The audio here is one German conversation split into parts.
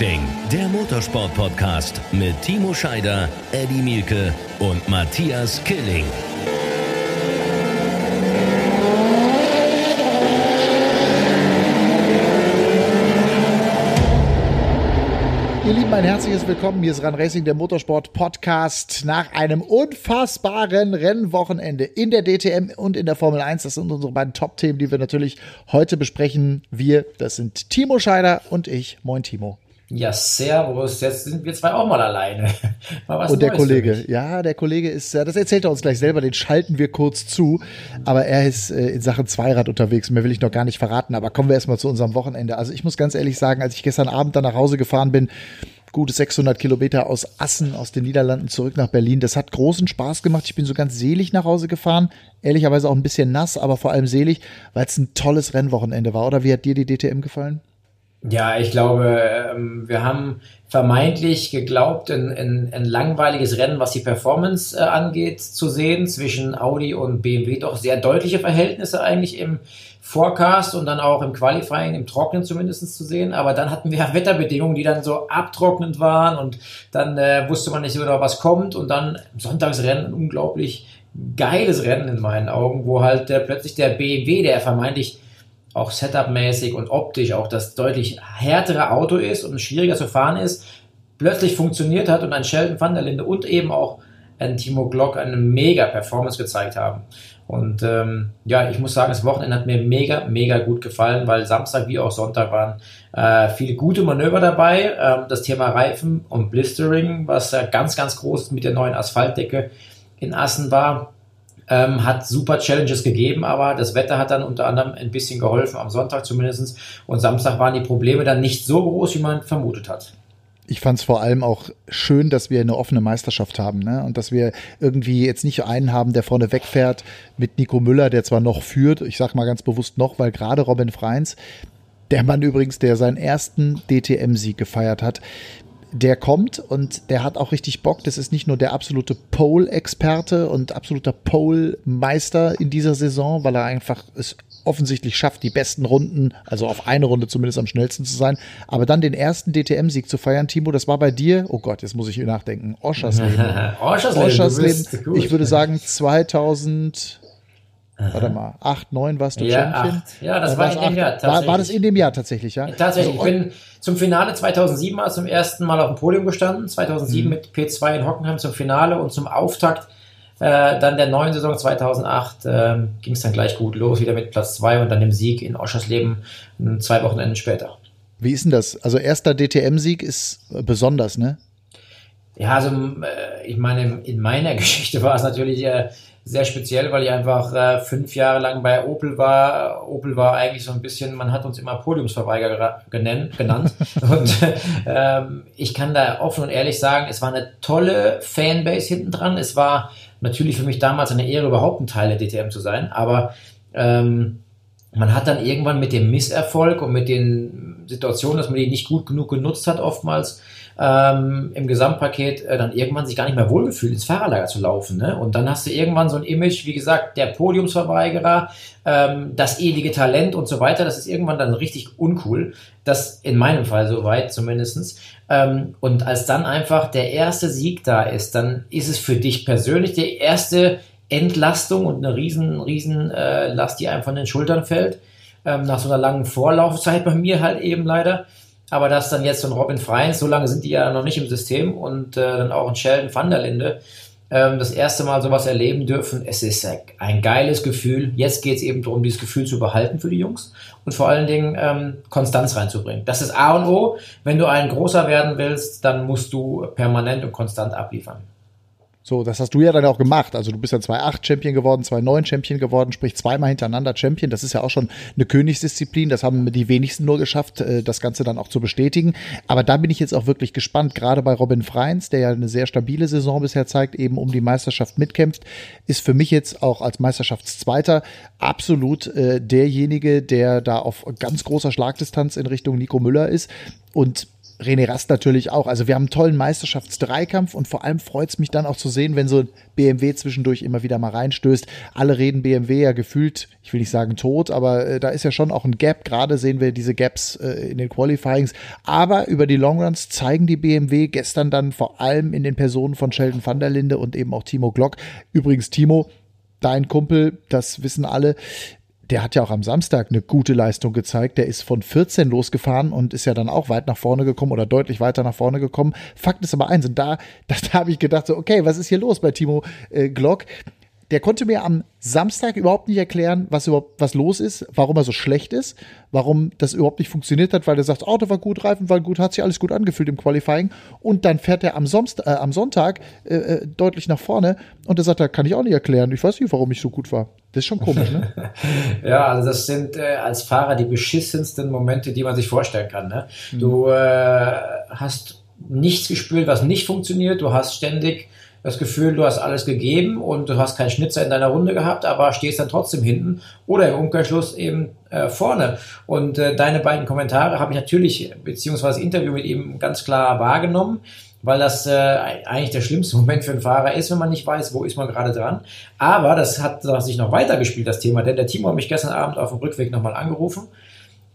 Racing, der Motorsport-Podcast mit Timo Scheider, Eddie Mielke und Matthias Killing. Ihr Lieben, ein herzliches Willkommen. Hier ist Run Racing, der Motorsport Podcast. Nach einem unfassbaren Rennwochenende in der DTM und in der Formel 1. Das sind unsere beiden Top-Themen, die wir natürlich heute besprechen. Wir, das sind Timo Scheider und ich. Moin, Timo. Ja, servus. Jetzt sind wir zwei auch mal alleine. Mal und der Neues Kollege, ja, der Kollege ist, das erzählt er uns gleich selber, den schalten wir kurz zu. Aber er ist äh, in Sachen Zweirad unterwegs. Mehr will ich noch gar nicht verraten. Aber kommen wir erstmal zu unserem Wochenende. Also ich muss ganz ehrlich sagen, als ich gestern Abend dann nach Hause gefahren bin, gute 600 Kilometer aus Assen, aus den Niederlanden zurück nach Berlin. Das hat großen Spaß gemacht. Ich bin so ganz selig nach Hause gefahren. Ehrlicherweise auch ein bisschen nass, aber vor allem selig, weil es ein tolles Rennwochenende war. Oder wie hat dir die DTM gefallen? Ja, ich glaube, ähm, wir haben vermeintlich geglaubt, ein, ein, ein langweiliges Rennen, was die Performance äh, angeht, zu sehen zwischen Audi und BMW. Doch sehr deutliche Verhältnisse eigentlich im Forecast und dann auch im Qualifying, im Trocknen zumindest zu sehen. Aber dann hatten wir Wetterbedingungen, die dann so abtrocknend waren und dann äh, wusste man nicht so genau, was kommt. Und dann Sonntagsrennen, ein unglaublich geiles Rennen in meinen Augen, wo halt äh, plötzlich der BMW, der vermeintlich auch setupmäßig und optisch auch das deutlich härtere Auto ist und schwieriger zu fahren ist, plötzlich funktioniert hat und ein Sheldon van der Linde und eben auch ein Timo Glock eine mega Performance gezeigt haben. Und ähm, ja, ich muss sagen, das Wochenende hat mir mega, mega gut gefallen, weil Samstag wie auch Sonntag waren äh, viele gute Manöver dabei. Ähm, das Thema Reifen und Blistering, was ja ganz, ganz groß mit der neuen Asphaltdecke in Assen war, ähm, hat super Challenges gegeben, aber das Wetter hat dann unter anderem ein bisschen geholfen, am Sonntag zumindest. Und Samstag waren die Probleme dann nicht so groß, wie man vermutet hat ich fand es vor allem auch schön, dass wir eine offene Meisterschaft haben ne? und dass wir irgendwie jetzt nicht einen haben, der vorne wegfährt mit Nico Müller, der zwar noch führt, ich sage mal ganz bewusst noch, weil gerade Robin Freins, der Mann übrigens, der seinen ersten DTM-Sieg gefeiert hat, der kommt und der hat auch richtig Bock. Das ist nicht nur der absolute Pole-Experte und absoluter Pole-Meister in dieser Saison, weil er einfach es offensichtlich schafft, die besten Runden, also auf eine Runde zumindest am schnellsten zu sein. Aber dann den ersten DTM-Sieg zu feiern, Timo, das war bei dir, oh Gott, jetzt muss ich nachdenken, Oschersleben. Oschersleben. Oschersleben. Ich würde sagen 2000 Warte mal, 8, 9 warst du ja, Champion? Acht. Ja, das war in dem Jahr tatsächlich. War, war, das in dem Jahr tatsächlich, ja? Tatsächlich. Also, ich bin zum Finale 2007 mal zum ersten Mal auf dem Podium gestanden. 2007 mhm. mit P2 in Hockenheim zum Finale und zum Auftakt äh, dann der neuen Saison 2008 äh, ging es dann gleich gut los, wieder mit Platz 2 und dann dem Sieg in Oschersleben zwei Wochenenden später. Wie ist denn das? Also erster DTM-Sieg ist besonders, ne? Ja, also äh, ich meine, in meiner Geschichte war es natürlich äh, sehr speziell, weil ich einfach äh, fünf Jahre lang bei Opel war. Opel war eigentlich so ein bisschen, man hat uns immer Podiumsverweigerer genannt. genannt. und ähm, ich kann da offen und ehrlich sagen, es war eine tolle Fanbase hinten dran. Es war natürlich für mich damals eine Ehre, überhaupt ein Teil der DTM zu sein. Aber ähm, man hat dann irgendwann mit dem Misserfolg und mit den Situationen, dass man die nicht gut genug genutzt hat, oftmals ähm, im Gesamtpaket äh, dann irgendwann sich gar nicht mehr wohlgefühlt, ins Fahrerlager zu laufen. Ne? Und dann hast du irgendwann so ein Image, wie gesagt, der Podiumsverweigerer, ähm, das ewige Talent und so weiter. Das ist irgendwann dann richtig uncool. Das in meinem Fall soweit zumindestens. Ähm, und als dann einfach der erste Sieg da ist, dann ist es für dich persönlich die erste Entlastung und eine riesen, riesen äh, Last, die einem von den Schultern fällt. Ähm, nach so einer langen Vorlaufzeit bei mir halt eben leider. Aber dass dann jetzt so ein Robin Freins, so lange sind die ja noch nicht im System und äh, dann auch ein Sheldon van der Linde, ähm, das erste Mal sowas erleben dürfen, es ist ein geiles Gefühl. Jetzt geht es eben darum, dieses Gefühl zu behalten für die Jungs und vor allen Dingen ähm, Konstanz reinzubringen. Das ist A und O. Wenn du ein großer werden willst, dann musst du permanent und konstant abliefern. So, das hast du ja dann auch gemacht. Also du bist ja 2-8 Champion geworden, 2-9 Champion geworden, sprich zweimal hintereinander Champion. Das ist ja auch schon eine Königsdisziplin. Das haben die wenigsten nur geschafft, äh, das Ganze dann auch zu bestätigen. Aber da bin ich jetzt auch wirklich gespannt, gerade bei Robin Freins, der ja eine sehr stabile Saison bisher zeigt, eben um die Meisterschaft mitkämpft, ist für mich jetzt auch als Meisterschaftszweiter absolut äh, derjenige, der da auf ganz großer Schlagdistanz in Richtung Nico Müller ist. Und René Rast natürlich auch. Also wir haben einen tollen Meisterschaftsdreikampf und vor allem freut es mich dann auch zu sehen, wenn so ein BMW zwischendurch immer wieder mal reinstößt. Alle reden BMW ja gefühlt, ich will nicht sagen tot, aber äh, da ist ja schon auch ein Gap. Gerade sehen wir diese Gaps äh, in den Qualifyings. Aber über die Longruns zeigen die BMW gestern dann vor allem in den Personen von Sheldon van der Linde und eben auch Timo Glock. Übrigens, Timo, dein Kumpel, das wissen alle, der hat ja auch am Samstag eine gute Leistung gezeigt. Der ist von 14 losgefahren und ist ja dann auch weit nach vorne gekommen oder deutlich weiter nach vorne gekommen. Fakt ist aber eins, und da, da, da habe ich gedacht, so, okay, was ist hier los bei Timo äh, Glock? Der konnte mir am Samstag überhaupt nicht erklären, was überhaupt was los ist, warum er so schlecht ist, warum das überhaupt nicht funktioniert hat, weil er sagt, Auto war gut, Reifen war gut, hat sich alles gut angefühlt im Qualifying und dann fährt er am, Sonst, äh, am Sonntag äh, äh deutlich nach vorne und er sagt, da kann ich auch nicht erklären, ich weiß nicht, warum ich so gut war. Das ist schon komisch, ne? ja, also das sind äh, als Fahrer die beschissensten Momente, die man sich vorstellen kann. Ne? Mhm. Du äh, hast nichts gespürt, was nicht funktioniert, du hast ständig das Gefühl, du hast alles gegeben und du hast keinen Schnitzer in deiner Runde gehabt, aber stehst dann trotzdem hinten oder im Umkehrschluss eben äh, vorne. Und äh, deine beiden Kommentare habe ich natürlich, beziehungsweise Interview mit ihm ganz klar wahrgenommen, weil das äh, eigentlich der schlimmste Moment für einen Fahrer ist, wenn man nicht weiß, wo ist man gerade dran. Aber das hat sich noch weitergespielt, das Thema, denn der Timo hat mich gestern Abend auf dem Rückweg nochmal angerufen.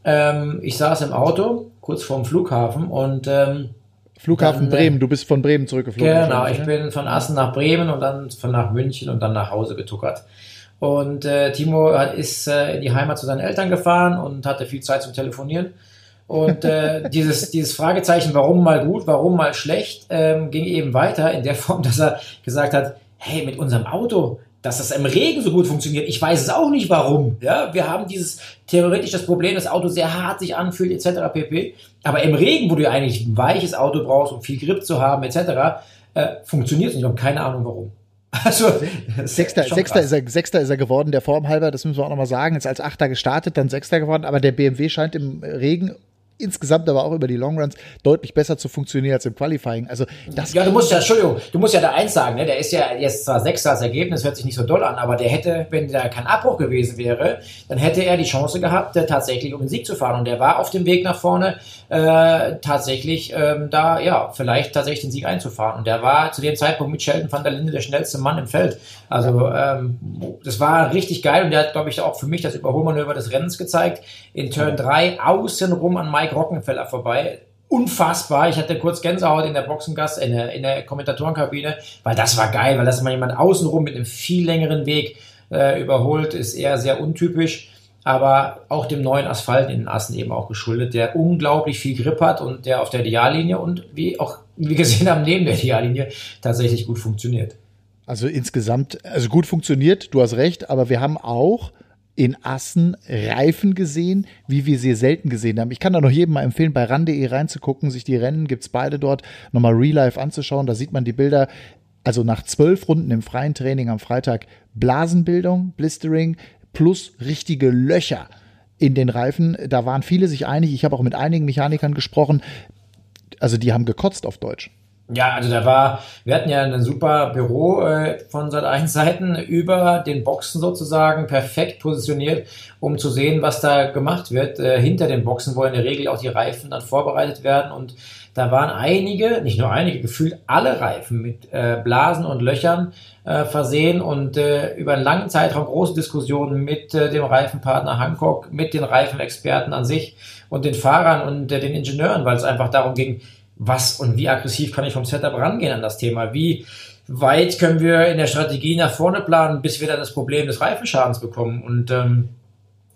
Ähm, ich saß im Auto, kurz vorm Flughafen und ähm, Flughafen dann, Bremen, du bist von Bremen zurückgeflogen. Genau, ich bin von Assen nach Bremen und dann von nach München und dann nach Hause getuckert. Und äh, Timo ist äh, in die Heimat zu seinen Eltern gefahren und hatte viel Zeit zum Telefonieren. Und äh, dieses, dieses Fragezeichen, warum mal gut, warum mal schlecht, ähm, ging eben weiter in der Form, dass er gesagt hat, hey, mit unserem Auto, dass das im Regen so gut funktioniert. Ich weiß es auch nicht warum. Ja, wir haben dieses theoretisch das Problem, das Auto sehr hart sich anfühlt etc. pp. Aber im Regen, wo du eigentlich ein weiches Auto brauchst, um viel Grip zu haben etc., äh, funktioniert es nicht. Ich habe keine Ahnung warum. Also, Sechster, Sechster, ist er, Sechster ist er geworden, der Form halber, das müssen wir auch nochmal sagen. Jetzt als Achter gestartet, dann Sechster geworden, aber der BMW scheint im Regen insgesamt aber auch über die Longruns deutlich besser zu funktionieren als im Qualifying. Also das ja, du musst ja, Entschuldigung, du musst ja da eins sagen, ne? der ist ja jetzt zwar Sechster als Ergebnis, hört sich nicht so doll an, aber der hätte, wenn da kein Abbruch gewesen wäre, dann hätte er die Chance gehabt, äh, tatsächlich um den Sieg zu fahren. Und der war auf dem Weg nach vorne, äh, tatsächlich ähm, da, ja, vielleicht tatsächlich den Sieg einzufahren. Und der war zu dem Zeitpunkt mit Sheldon van der Linde der schnellste Mann im Feld. Also ähm, das war richtig geil und der hat, glaube ich, auch für mich das Überholmanöver des Rennens gezeigt. In Turn 3 außenrum an Mike Rockenfeller vorbei. Unfassbar. Ich hatte kurz Gänsehaut in der Boxengast, in der, in der Kommentatorenkabine, weil das war geil, weil das mal jemand außenrum mit einem viel längeren Weg äh, überholt, ist eher sehr untypisch aber auch dem neuen Asphalt in den Assen eben auch geschuldet, der unglaublich viel Grip hat und der auf der Ideallinie und wie auch wie gesehen haben, neben der Ideallinie tatsächlich gut funktioniert. Also insgesamt, also gut funktioniert, du hast recht, aber wir haben auch in Assen Reifen gesehen, wie wir sie selten gesehen haben. Ich kann da noch jedem mal empfehlen, bei ran.de reinzugucken, sich die Rennen, gibt's beide dort, nochmal Real Life anzuschauen. Da sieht man die Bilder. Also nach zwölf Runden im freien Training am Freitag Blasenbildung, Blistering, plus richtige Löcher in den Reifen. Da waren viele sich einig. Ich habe auch mit einigen Mechanikern gesprochen. Also die haben gekotzt auf Deutsch. Ja, also da war, wir hatten ja ein super Büro äh, von seit eins Seiten über den Boxen sozusagen perfekt positioniert, um zu sehen, was da gemacht wird. Äh, hinter den Boxen, wo in der Regel auch die Reifen dann vorbereitet werden und da waren einige, nicht nur einige, gefühlt alle Reifen mit äh, Blasen und Löchern äh, versehen und äh, über einen langen Zeitraum große Diskussionen mit äh, dem Reifenpartner Hancock, mit den Reifenexperten an sich und den Fahrern und äh, den Ingenieuren, weil es einfach darum ging, was und wie aggressiv kann ich vom Setup rangehen an das Thema, wie weit können wir in der Strategie nach vorne planen, bis wir dann das Problem des Reifenschadens bekommen? Und ähm,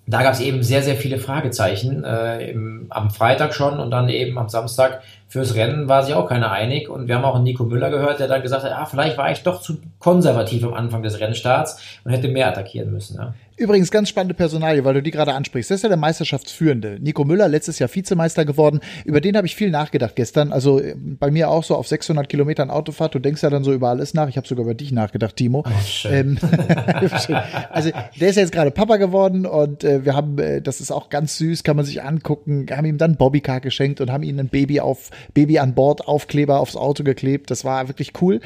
da gab es eben sehr, sehr viele Fragezeichen äh, im, am Freitag schon und dann eben am Samstag fürs Rennen war sich auch keiner einig. Und wir haben auch einen Nico Müller gehört, der dann gesagt hat, ah, vielleicht war ich doch zu konservativ am Anfang des Rennstarts und hätte mehr attackieren müssen. Ja. Übrigens ganz spannende Personalie, weil du die gerade ansprichst. Das ist ja der Meisterschaftsführende. Nico Müller, letztes Jahr Vizemeister geworden. Über den habe ich viel nachgedacht gestern. Also äh, bei mir auch so auf 600 Kilometern Autofahrt. Du denkst ja dann so über alles nach. Ich habe sogar über dich nachgedacht, Timo. Oh. Ähm, also der ist jetzt gerade Papa geworden und äh, wir haben, äh, das ist auch ganz süß, kann man sich angucken, haben ihm dann Bobbycar geschenkt und haben ihm ein Baby auf Baby an Bord Aufkleber aufs Auto geklebt. Das war wirklich cool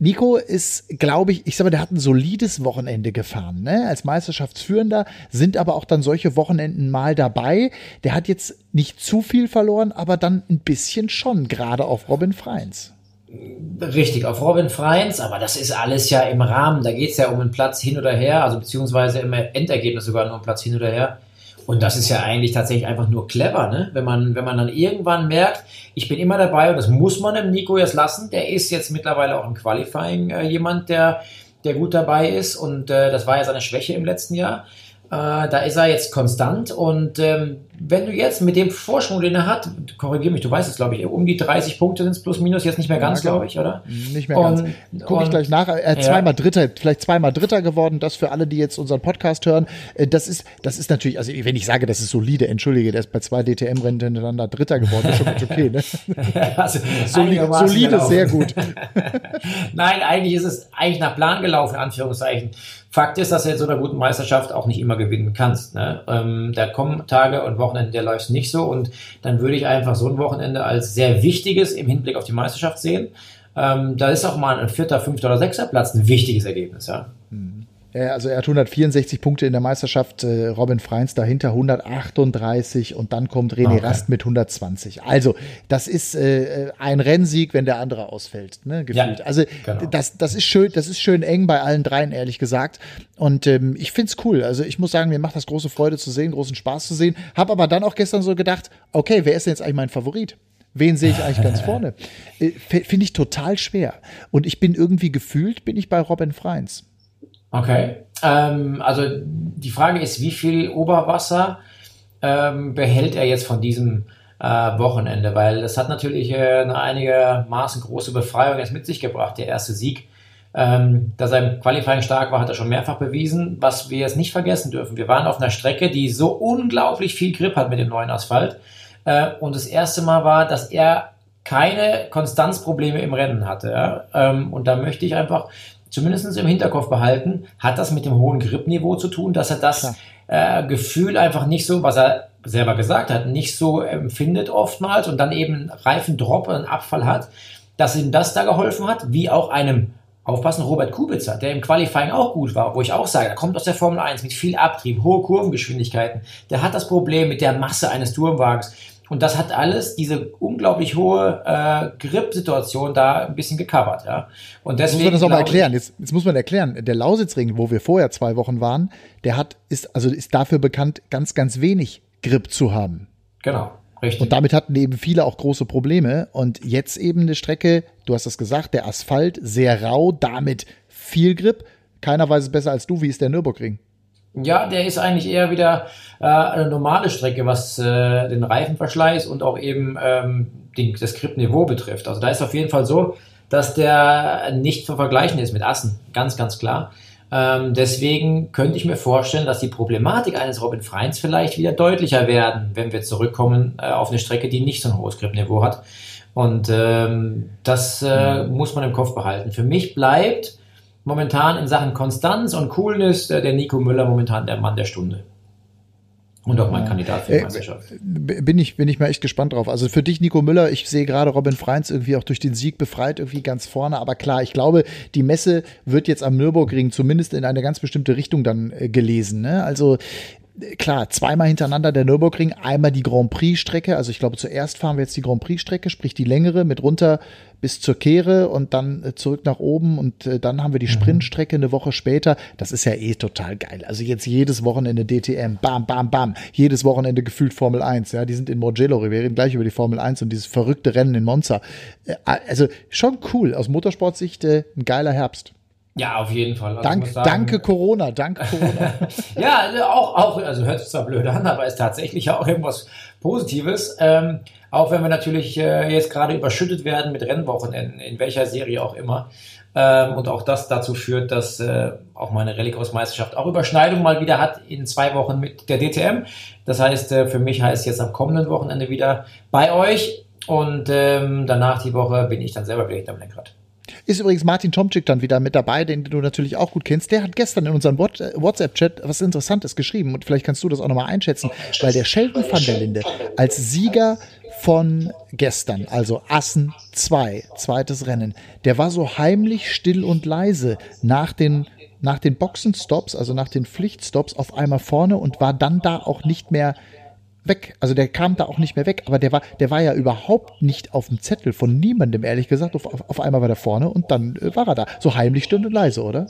Nico ist, glaube ich, ich sag mal, der hat ein solides Wochenende gefahren, ne? Als Meisterschaftsführender sind aber auch dann solche Wochenenden mal dabei. Der hat jetzt nicht zu viel verloren, aber dann ein bisschen schon, gerade auf Robin Freins. Richtig, auf Robin Freins, aber das ist alles ja im Rahmen. Da geht es ja um einen Platz hin oder her, also beziehungsweise im Endergebnis sogar nur um Platz hin oder her. Und das ist ja eigentlich tatsächlich einfach nur clever, ne? Wenn man, wenn man dann irgendwann merkt, ich bin immer dabei und das muss man dem Nico jetzt lassen. Der ist jetzt mittlerweile auch im Qualifying äh, jemand, der, der gut dabei ist und äh, das war ja seine Schwäche im letzten Jahr. Äh, da ist er jetzt konstant und ähm, wenn du jetzt mit dem Vorsprung, den er hat, korrigier mich, du weißt es, glaube ich, um die 30 Punkte sind es plus minus, jetzt nicht mehr ganz, ja, glaube ich, oder? Nicht mehr und, ganz. Gucke ich gleich nach. Er hat ja. zweimal Dritter, vielleicht zweimal Dritter geworden. Das für alle, die jetzt unseren Podcast hören. Äh, das ist, das ist natürlich, also wenn ich sage, das ist solide, entschuldige, der ist bei zwei DTM-Rennen hintereinander Dritter geworden, ist schon ganz okay, ne? also, solide, solide sehr gut. Nein, eigentlich ist es eigentlich nach Plan gelaufen, Anführungszeichen. Fakt ist, dass du in so einer guten Meisterschaft auch nicht immer gewinnen kannst. Ne? Ähm, da kommen Tage und Wochenende, der läuft nicht so und dann würde ich einfach so ein Wochenende als sehr wichtiges im Hinblick auf die Meisterschaft sehen. Ähm, da ist auch mal ein vierter, fünfter oder sechster Platz ein wichtiges Ergebnis. Ja? Mhm. Also er hat 164 Punkte in der Meisterschaft, äh, Robin Freins dahinter 138 und dann kommt René okay. Rast mit 120. Also das ist äh, ein Rennsieg, wenn der andere ausfällt, ne, gefühlt. Ja, also genau. das, das ist schön, das ist schön eng bei allen dreien, ehrlich gesagt. Und ähm, ich find's cool. Also ich muss sagen, mir macht das große Freude zu sehen, großen Spaß zu sehen. Hab aber dann auch gestern so gedacht, okay, wer ist denn jetzt eigentlich mein Favorit? Wen sehe ich eigentlich ganz vorne? Äh, Finde ich total schwer. Und ich bin irgendwie gefühlt, bin ich bei Robin Freins. Okay. Ähm, also die Frage ist, wie viel Oberwasser ähm, behält er jetzt von diesem äh, Wochenende? Weil das hat natürlich äh, eine einigermaßen große Befreiung jetzt mit sich gebracht, der erste Sieg. Ähm, dass er Qualifying stark war, hat er schon mehrfach bewiesen. Was wir jetzt nicht vergessen dürfen, wir waren auf einer Strecke, die so unglaublich viel Grip hat mit dem neuen Asphalt. Äh, und das erste Mal war, dass er keine Konstanzprobleme im Rennen hatte. Ja? Ähm, und da möchte ich einfach zumindest im Hinterkopf behalten, hat das mit dem hohen Gripniveau zu tun, dass er das äh, Gefühl einfach nicht so, was er selber gesagt hat, nicht so empfindet oftmals und dann eben Reifendrop, einen Abfall hat, dass ihm das da geholfen hat, wie auch einem Aufpassen, Robert Kubica, der im Qualifying auch gut war, wo ich auch sage, er kommt aus der Formel 1 mit viel Abtrieb, hohe Kurvengeschwindigkeiten. Der hat das Problem mit der Masse eines Turmwagens. Und das hat alles diese unglaublich hohe äh, Grip-Situation da ein bisschen gecovert. Ja. Und deswegen. Muss man das auch mal erklären. Jetzt, jetzt muss man erklären. Der Lausitzring, wo wir vorher zwei Wochen waren, der hat, ist, also ist dafür bekannt, ganz, ganz wenig Grip zu haben. Genau. Richtig. Und damit hatten eben viele auch große Probleme. Und jetzt eben eine Strecke, du hast das gesagt, der Asphalt sehr rau, damit viel Grip. Keiner weiß es besser als du, wie ist der Nürburgring? Ja, der ist eigentlich eher wieder äh, eine normale Strecke, was äh, den Reifenverschleiß und auch eben ähm, den, das Gripniveau betrifft. Also da ist auf jeden Fall so, dass der nicht zu vergleichen ist mit Assen, ganz, ganz klar. Ähm, deswegen könnte ich mir vorstellen, dass die Problematik eines Robin Freins vielleicht wieder deutlicher werden, wenn wir zurückkommen äh, auf eine Strecke, die nicht so ein hohes Gripniveau hat. Und ähm, das äh, mhm. muss man im Kopf behalten. Für mich bleibt momentan in Sachen Konstanz und Coolness der Nico Müller momentan der Mann der Stunde. Und auch mein Kandidat für die äh, Meisterschaft. Bin ich, bin ich mal echt gespannt drauf. Also für dich, Nico Müller, ich sehe gerade Robin Freins irgendwie auch durch den Sieg befreit, irgendwie ganz vorne. Aber klar, ich glaube, die Messe wird jetzt am Nürburgring zumindest in eine ganz bestimmte Richtung dann äh, gelesen. Ne? Also klar, zweimal hintereinander der Nürburgring, einmal die Grand Prix-Strecke. Also ich glaube, zuerst fahren wir jetzt die Grand Prix-Strecke, sprich die längere mit runter bis zur Kehre und dann äh, zurück nach oben und äh, dann haben wir die mhm. Sprintstrecke eine Woche später. Das ist ja eh total geil. Also jetzt jedes Wochenende DTM, bam, bam, bam. Jedes Wochenende gefühlt Formel 1. Ja, die sind in Mugello. Wir reden gleich über die Formel 1 und dieses verrückte Rennen in Monza. Äh, also schon cool. Aus Motorsportsicht ein geiler Herbst. Ja, auf jeden Fall. Also Dank, sagen, danke Corona, danke Corona. ja, also auch, auch, also hört sich zwar blöd an, aber ist tatsächlich auch irgendwas Positives. Ähm, auch wenn wir natürlich äh, jetzt gerade überschüttet werden mit Rennwochenenden, in welcher Serie auch immer. Ähm, und auch das dazu führt, dass äh, auch meine Rallycross-Meisterschaft auch Überschneidung mal wieder hat in zwei Wochen mit der DTM. Das heißt, äh, für mich heißt jetzt am kommenden Wochenende wieder bei euch. Und ähm, danach die Woche bin ich dann selber wieder hinterm Lenkrad. Ist übrigens Martin Tomczyk dann wieder mit dabei, den du natürlich auch gut kennst. Der hat gestern in unserem WhatsApp-Chat was Interessantes geschrieben und vielleicht kannst du das auch nochmal einschätzen, weil der Sheldon van der Linde als Sieger von gestern, also Assen 2, zweites Rennen, der war so heimlich still und leise nach den, nach den Boxenstops, also nach den Pflichtstops auf einmal vorne und war dann da auch nicht mehr weg. Also der kam da auch nicht mehr weg, aber der war, der war ja überhaupt nicht auf dem Zettel von niemandem, ehrlich gesagt. Auf, auf, auf einmal war der vorne und dann äh, war er da. So heimlich still und leise, oder?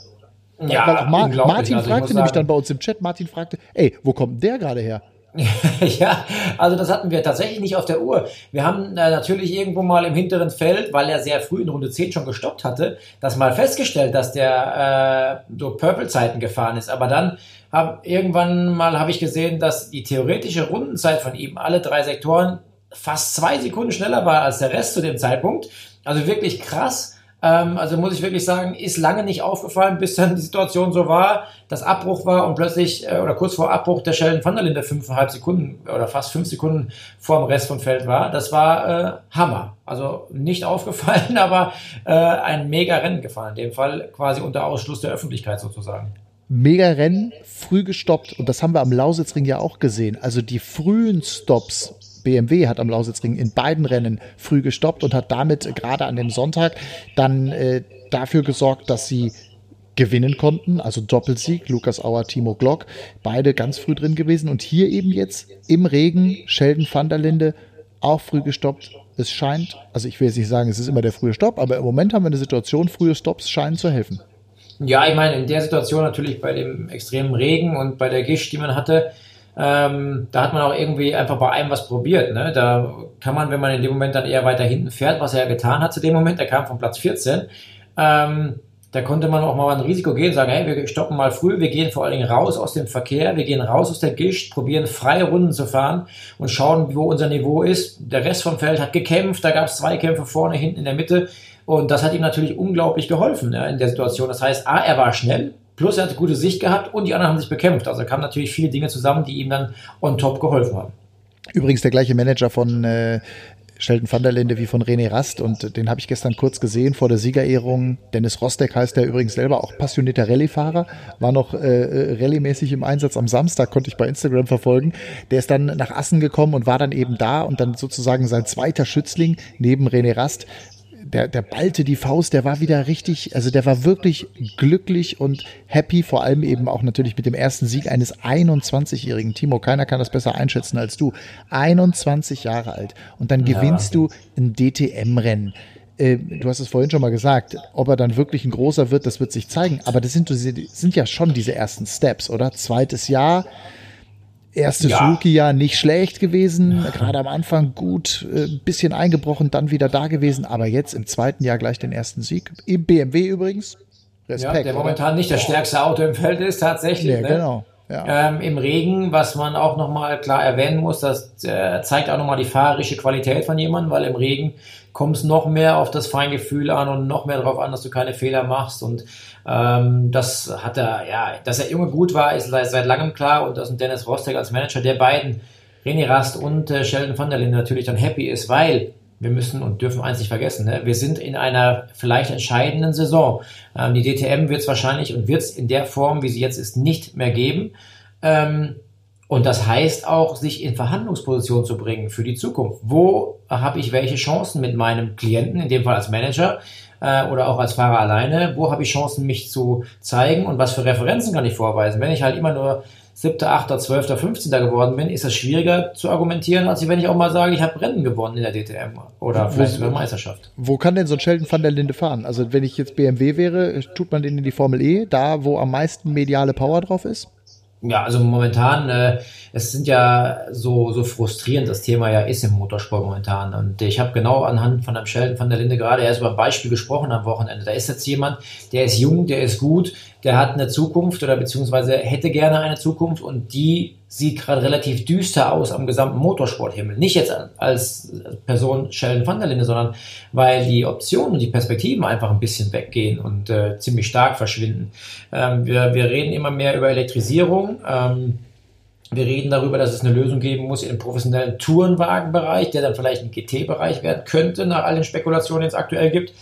Ja, Weil auch Ma Martin also fragte nämlich dann bei uns im Chat, Martin fragte, ey, wo kommt der gerade her? ja, also das hatten wir tatsächlich nicht auf der Uhr. Wir haben äh, natürlich irgendwo mal im hinteren Feld, weil er sehr früh in Runde 10 schon gestoppt hatte, das mal festgestellt, dass der äh, so Purple-Zeiten gefahren ist. Aber dann hab, irgendwann mal habe ich gesehen, dass die theoretische Rundenzeit von ihm, alle drei Sektoren, fast zwei Sekunden schneller war als der Rest zu dem Zeitpunkt. Also wirklich krass. Ähm, also muss ich wirklich sagen, ist lange nicht aufgefallen, bis dann die Situation so war, dass Abbruch war und plötzlich äh, oder kurz vor Abbruch der Sheldon van der Linde fünfeinhalb Sekunden oder fast fünf Sekunden vor dem Rest vom Feld war. Das war äh, Hammer. Also nicht aufgefallen, aber äh, ein mega Rennen gefahren. In dem Fall quasi unter Ausschluss der Öffentlichkeit sozusagen. Mega Rennen, früh gestoppt. Und das haben wir am Lausitzring ja auch gesehen. Also die frühen Stops BMW hat am Lausitzring in beiden Rennen früh gestoppt und hat damit gerade an dem Sonntag dann äh, dafür gesorgt, dass sie gewinnen konnten, also Doppelsieg, Lukas Auer, Timo Glock, beide ganz früh drin gewesen und hier eben jetzt im Regen Sheldon van der Linde auch früh gestoppt. Es scheint, also ich will jetzt nicht sagen, es ist immer der frühe Stopp, aber im Moment haben wir eine Situation, frühe Stops scheinen zu helfen. Ja, ich meine, in der Situation natürlich bei dem extremen Regen und bei der Gischt, die man hatte, ähm, da hat man auch irgendwie einfach bei einem was probiert. Ne? Da kann man, wenn man in dem Moment dann eher weiter hinten fährt, was er ja getan hat zu dem Moment, der kam von Platz 14, ähm, da konnte man auch mal ein Risiko gehen, sagen, hey, wir stoppen mal früh, wir gehen vor allen Dingen raus aus dem Verkehr, wir gehen raus aus der Gischt, probieren freie Runden zu fahren und schauen, wo unser Niveau ist. Der Rest vom Feld hat gekämpft, da gab es zwei Kämpfe vorne, hinten in der Mitte und das hat ihm natürlich unglaublich geholfen ja, in der Situation. Das heißt, A, er war schnell, Plus er hatte gute Sicht gehabt und die anderen haben sich bekämpft. Also kamen natürlich viele Dinge zusammen, die ihm dann on top geholfen haben. Übrigens der gleiche Manager von äh, Sheldon van der Linde wie von René Rast und den habe ich gestern kurz gesehen vor der Siegerehrung. Dennis Rostek heißt der übrigens selber auch passionierter Rallye-Fahrer, war noch äh, äh, rallye-mäßig im Einsatz am Samstag, konnte ich bei Instagram verfolgen. Der ist dann nach Assen gekommen und war dann eben da und dann sozusagen sein zweiter Schützling neben René Rast der, der ballte die Faust, der war wieder richtig, also der war wirklich glücklich und happy, vor allem eben auch natürlich mit dem ersten Sieg eines 21-jährigen Timo. Keiner kann das besser einschätzen als du. 21 Jahre alt. Und dann ja. gewinnst du ein DTM-Rennen äh, du hast es vorhin schon mal gesagt, ob er dann wirklich ein großer wird, das wird sich zeigen. Aber das sind, das sind ja schon diese ersten Steps, oder? Zweites Jahr, Erstes ja. Rookie-Jahr nicht schlecht gewesen, ja. gerade am Anfang gut, ein äh, bisschen eingebrochen, dann wieder da gewesen, aber jetzt im zweiten Jahr gleich den ersten Sieg. Im BMW übrigens. Respekt. Ja, der momentan nicht das stärkste Auto im Feld ist, tatsächlich. Ja, ne? genau. Ja. Ähm, Im Regen, was man auch nochmal klar erwähnen muss, das äh, zeigt auch nochmal die fahrerische Qualität von jemandem, weil im Regen kommt es noch mehr auf das Feingefühl an und noch mehr darauf an, dass du keine Fehler machst. Und ähm, das hat er, ja, dass er Junge gut war, ist seit, langem klar und dass Dennis Rostek als Manager der beiden, René Rast und äh, Sheldon van der Linde natürlich dann happy ist, weil wir müssen und dürfen eins nicht vergessen, ne? wir sind in einer vielleicht entscheidenden Saison. Ähm, die DTM wird es wahrscheinlich und wird es in der Form, wie sie jetzt ist, nicht mehr geben. Ähm, und das heißt auch, sich in Verhandlungsposition zu bringen für die Zukunft. Wo habe ich welche Chancen mit meinem Klienten, in dem Fall als Manager äh, oder auch als Fahrer alleine? Wo habe ich Chancen, mich zu zeigen und was für Referenzen kann ich vorweisen? Wenn ich halt immer nur siebter, achter, zwölfter, 15. geworden bin, ist es schwieriger zu argumentieren, als wenn ich auch mal sage, ich habe Rennen gewonnen in der DTM oder vielleicht sogar Meisterschaft. Wo kann denn so ein Sheldon van der Linde fahren? Also wenn ich jetzt BMW wäre, tut man den in die Formel E, da wo am meisten mediale Power drauf ist? Ja, also momentan, äh, es sind ja so, so frustrierend das Thema ja ist im Motorsport momentan. Und ich habe genau anhand von einem Sheldon van der Linde gerade erst über ein Beispiel gesprochen am Wochenende. Da ist jetzt jemand, der ist jung, der ist gut, der hat eine Zukunft oder beziehungsweise hätte gerne eine Zukunft und die sieht gerade relativ düster aus am gesamten Motorsporthimmel. Nicht jetzt als Person Sheldon van der Linde, sondern weil die Optionen und die Perspektiven einfach ein bisschen weggehen und äh, ziemlich stark verschwinden. Ähm, wir, wir reden immer mehr über Elektrisierung. Ähm, Wir reden darüber, dass es eine Lösung geben muss im professionellen Tourenwagenbereich, der dann vielleicht ein GT-Bereich werden könnte, nach all den Spekulationen, die es aktuell gibt.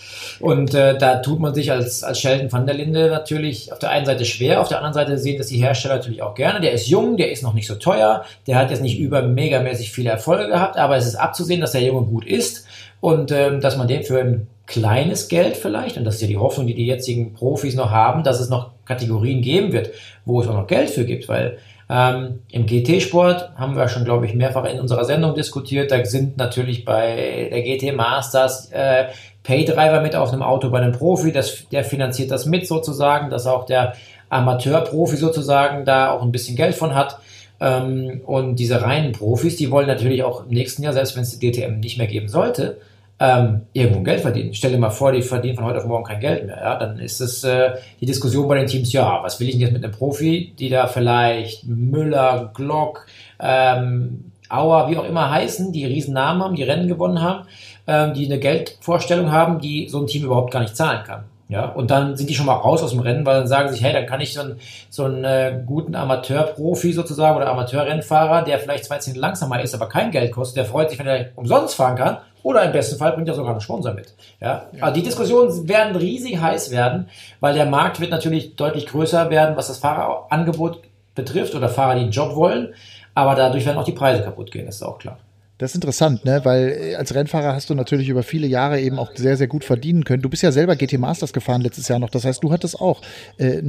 Und äh, da tut man sich als, als Sheldon van der Linde natürlich auf der einen Seite schwer, auf der anderen Seite sehen das die Hersteller natürlich auch gerne. Der ist jung, der ist noch nicht so teuer, der hat jetzt nicht über megamäßig viele Erfolge gehabt, aber es ist abzusehen, dass der Junge gut ist und ähm, dass man den für ein kleines Geld vielleicht, und das ist ja die Hoffnung, die die jetzigen Profis noch haben, dass es noch Kategorien geben wird, wo es auch noch Geld für gibt, weil ähm, Im GT-Sport haben wir schon, glaube ich, mehrfach in unserer Sendung diskutiert. Da sind natürlich bei der GT Masters äh, Paydriver mit auf einem Auto bei einem Profi. Das, der finanziert das mit sozusagen, dass auch der Amateur-Profi sozusagen da auch ein bisschen Geld von hat. Ähm, und diese reinen Profis, die wollen natürlich auch im nächsten Jahr, selbst wenn es die DTM nicht mehr geben sollte, ähm, irgendwo Geld verdienen. Stell dir mal vor, die verdienen von heute auf morgen kein Geld mehr. Ja? Dann ist es äh, die Diskussion bei den Teams, ja, was will ich denn jetzt mit einem Profi, die da vielleicht Müller, Glock, ähm, Auer, wie auch immer heißen, die riesen Namen haben, die Rennen gewonnen haben, ähm, die eine Geldvorstellung haben, die so ein Team überhaupt gar nicht zahlen kann. Ja, und dann sind die schon mal raus aus dem Rennen, weil dann sagen sich, hey, dann kann ich so einen, so einen äh, guten Amateurprofi sozusagen oder Amateurrennfahrer, der vielleicht zwei Zehntel langsamer ist, aber kein Geld kostet, der freut sich, wenn er umsonst fahren kann oder im besten Fall bringt er sogar einen Sponsor mit. Ja? Also die Diskussionen werden riesig heiß werden, weil der Markt wird natürlich deutlich größer werden, was das Fahrerangebot betrifft oder Fahrer, die einen Job wollen. Aber dadurch werden auch die Preise kaputt gehen, das ist auch klar. Das ist interessant, ne? weil äh, als Rennfahrer hast du natürlich über viele Jahre eben auch sehr, sehr gut verdienen können. Du bist ja selber GT Masters gefahren letztes Jahr noch. Das heißt, du hattest auch äh,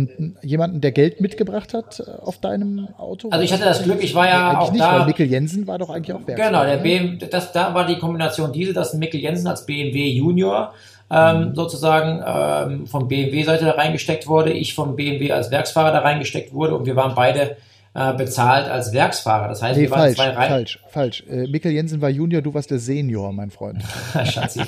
jemanden, der Geld mitgebracht hat äh, auf deinem Auto? Also ich hatte das Glück, ich war ja eigentlich auch nicht, da. Weil Mikkel Jensen war doch eigentlich auch Werksfahrer. Genau, der ne? BMW, das, da war die Kombination diese, dass Mikkel Jensen als BMW Junior ähm, mhm. sozusagen ähm, von BMW-Seite da reingesteckt wurde, ich vom BMW als Werksfahrer da reingesteckt wurde und wir waren beide äh, bezahlt als Werksfahrer. Das heißt, nee, wir waren falsch, zwei Reihen. Falsch, falsch. Äh, Mikkel Jensen war Junior, du warst der Senior, mein Freund. Schatzi.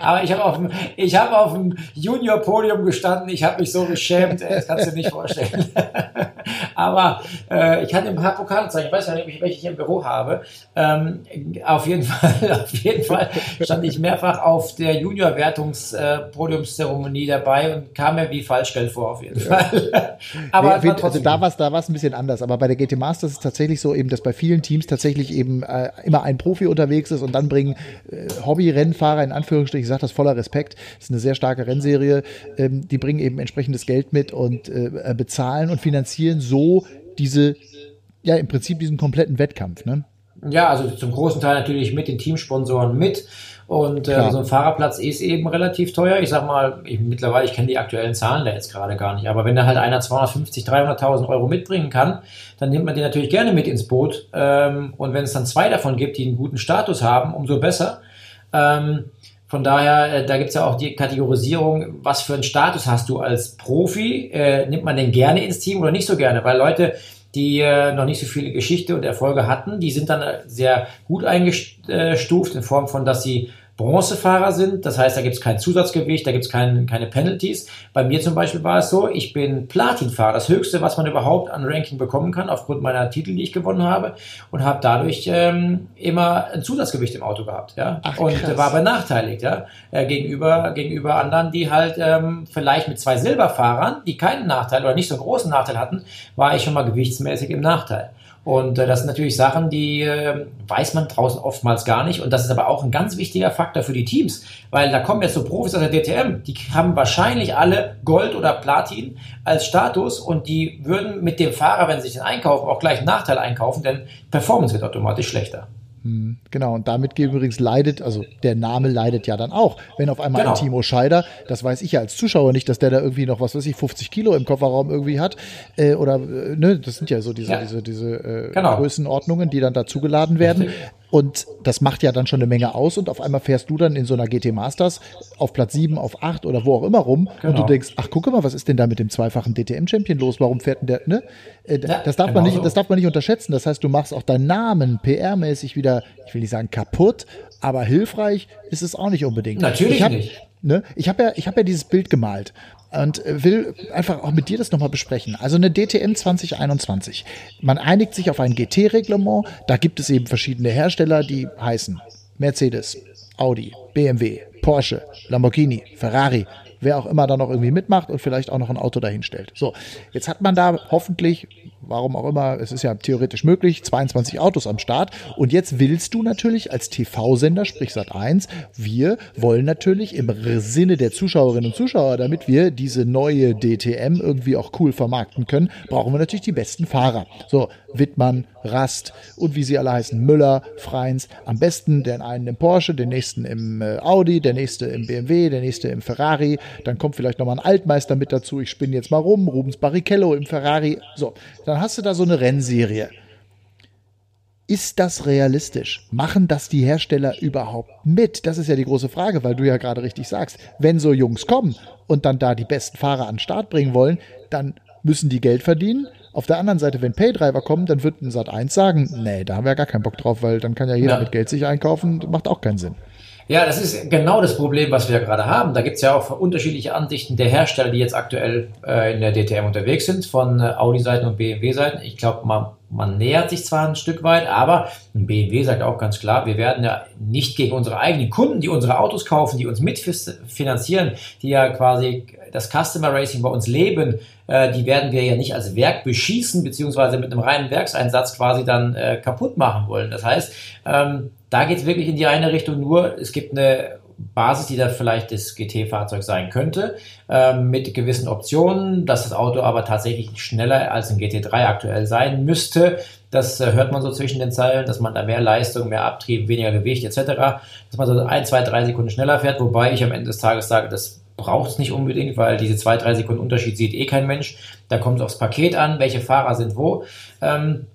Aber ich habe auf dem, ich auf dem Junior-Podium gestanden. Ich habe mich so geschämt. Das kannst du dir nicht vorstellen. Aber äh, ich hatte ein paar Pokalzeichen. Ich weiß ja nicht, welche ich im Büro habe. Ähm, auf jeden Fall, auf jeden Fall stand ich mehrfach auf der Junior-Wertungs-Podiumszeremonie dabei und kam mir wie Falschgeld vor, auf jeden Fall. Aber nee, also da war es da war's ein bisschen anders. Aber bei der GT Masters ist es tatsächlich so eben, dass bei vielen Teams tatsächlich eben äh, immer ein Profi unterwegs ist und dann bringen äh, Hobby-Rennfahrer, in Anführungsstrichen, ich sage das voller Respekt, das ist eine sehr starke Rennserie, ähm, die bringen eben entsprechendes Geld mit und äh, bezahlen und finanzieren so diese, ja, im Prinzip diesen kompletten Wettkampf. Ne? Ja, also zum großen Teil natürlich mit den Teamsponsoren mit. Und äh, so ein Fahrerplatz ist eben relativ teuer. Ich sag mal, ich, mittlerweile, ich kenne die aktuellen Zahlen da jetzt gerade gar nicht. Aber wenn da halt einer 250, 300.000 Euro mitbringen kann, dann nimmt man den natürlich gerne mit ins Boot. Ähm, und wenn es dann zwei davon gibt, die einen guten Status haben, umso besser. Ähm, von daher, äh, da gibt's ja auch die Kategorisierung, was für einen Status hast du als Profi? Äh, nimmt man den gerne ins Team oder nicht so gerne? Weil Leute, die äh, noch nicht so viele Geschichte und Erfolge hatten. Die sind dann äh, sehr gut eingestuft in Form von, dass sie Bronzefahrer sind. Das heißt, da gibt es kein Zusatzgewicht, da gibt es kein, keine Penalties. Bei mir zum Beispiel war es so, ich bin Platinfahrer, das höchste, was man überhaupt an Ranking bekommen kann, aufgrund meiner Titel, die ich gewonnen habe, und habe dadurch ähm, immer ein Zusatzgewicht im Auto gehabt, ja, Ach, und krass. war benachteiligt, ja, äh, gegenüber gegenüber anderen, die halt ähm, vielleicht mit zwei Silberfahrern, die keinen Nachteil oder nicht so einen großen Nachteil hatten, war ich schon mal gewichtsmäßig im Nachteil. Und äh, das sind natürlich Sachen, die äh, weiß man draußen oftmals gar nicht. Und das ist aber auch ein ganz wichtiger Faktor für die Teams, weil da kommen jetzt so Profis aus der DTM, die haben wahrscheinlich alle Gold oder Platin als Status und die würden mit dem Fahrer, wenn sie sich den einkaufen, auch gleich einen Nachteil einkaufen, denn Performance wird automatisch schlechter. Hm, genau, und damit übrigens leidet, also der Name leidet ja dann auch. Wenn auf einmal genau. ein Timo Scheider, das weiß ich ja als Zuschauer nicht, dass der da irgendwie noch, was weiß ich, 50 Kilo im Kofferraum irgendwie hat, äh, oder, äh, ne, das sind ja so diese, ja. diese, diese äh, genau. Größenordnungen, die dann da zugeladen werden. Und das macht ja dann schon eine Menge aus und auf einmal fährst du dann in so einer GT Masters auf Platz 7, auf 8 oder wo auch immer rum genau. und du denkst, ach guck mal, was ist denn da mit dem zweifachen DTM-Champion los? Warum fährt denn der, ne? Äh, das, darf genau man nicht, so. das darf man nicht unterschätzen. Das heißt, du machst auch deinen Namen PR-mäßig wieder, ich will nicht sagen kaputt, aber hilfreich ist es auch nicht unbedingt. Natürlich ich hab, nicht. Ne, ich habe ja, ich hab ja dieses Bild gemalt und will einfach auch mit dir das nochmal besprechen. Also eine DTM 2021. Man einigt sich auf ein GT-Reglement. Da gibt es eben verschiedene Hersteller, die heißen Mercedes, Audi, BMW, Porsche, Lamborghini, Ferrari, wer auch immer da noch irgendwie mitmacht und vielleicht auch noch ein Auto dahinstellt. So, jetzt hat man da hoffentlich, warum auch immer, es ist ja theoretisch möglich, 22 Autos am Start. Und jetzt willst du natürlich als TV-Sender, sprich Sat 1, wir wollen natürlich im Sinne der Zuschauerinnen und Zuschauer, damit wir diese neue DTM irgendwie auch cool vermarkten können, brauchen wir natürlich die besten Fahrer. So, Wittmann, Rast und wie sie alle heißen, Müller, Freins. Am besten den einen im Porsche, den nächsten im äh, Audi, der nächste im BMW, der nächste im Ferrari. Dann kommt vielleicht nochmal ein Altmeister mit dazu. Ich spinne jetzt mal rum. Rubens Barrichello im Ferrari. So, dann hast du da so eine Rennserie. Ist das realistisch? Machen das die Hersteller überhaupt mit? Das ist ja die große Frage, weil du ja gerade richtig sagst, wenn so Jungs kommen und dann da die besten Fahrer an den Start bringen wollen, dann müssen die Geld verdienen auf der anderen Seite, wenn Paydriver kommen, dann wird ein Sat1 sagen, nee, da haben wir ja gar keinen Bock drauf, weil dann kann ja jeder ja. mit Geld sich einkaufen, macht auch keinen Sinn. Ja, das ist genau das Problem, was wir gerade haben. Da gibt es ja auch unterschiedliche Ansichten der Hersteller, die jetzt aktuell äh, in der DTM unterwegs sind, von äh, Audi-Seiten und BMW-Seiten. Ich glaube, man, man nähert sich zwar ein Stück weit, aber ein BMW sagt auch ganz klar, wir werden ja nicht gegen unsere eigenen Kunden, die unsere Autos kaufen, die uns mitfinanzieren, die ja quasi das Customer Racing bei uns leben, äh, die werden wir ja nicht als Werk beschießen, beziehungsweise mit einem reinen Werkseinsatz quasi dann äh, kaputt machen wollen. Das heißt, ähm, da geht es wirklich in die eine Richtung nur, es gibt eine Basis, die da vielleicht das GT-Fahrzeug sein könnte, ähm, mit gewissen Optionen, dass das Auto aber tatsächlich schneller als ein GT3 aktuell sein müsste. Das äh, hört man so zwischen den Zeilen, dass man da mehr Leistung, mehr Abtrieb, weniger Gewicht etc., dass man so ein, zwei, drei Sekunden schneller fährt, wobei ich am Ende des Tages sage, das braucht es nicht unbedingt, weil diese zwei, drei Sekunden Unterschied sieht eh kein Mensch. Da kommt es aufs Paket an, welche Fahrer sind wo. Ähm,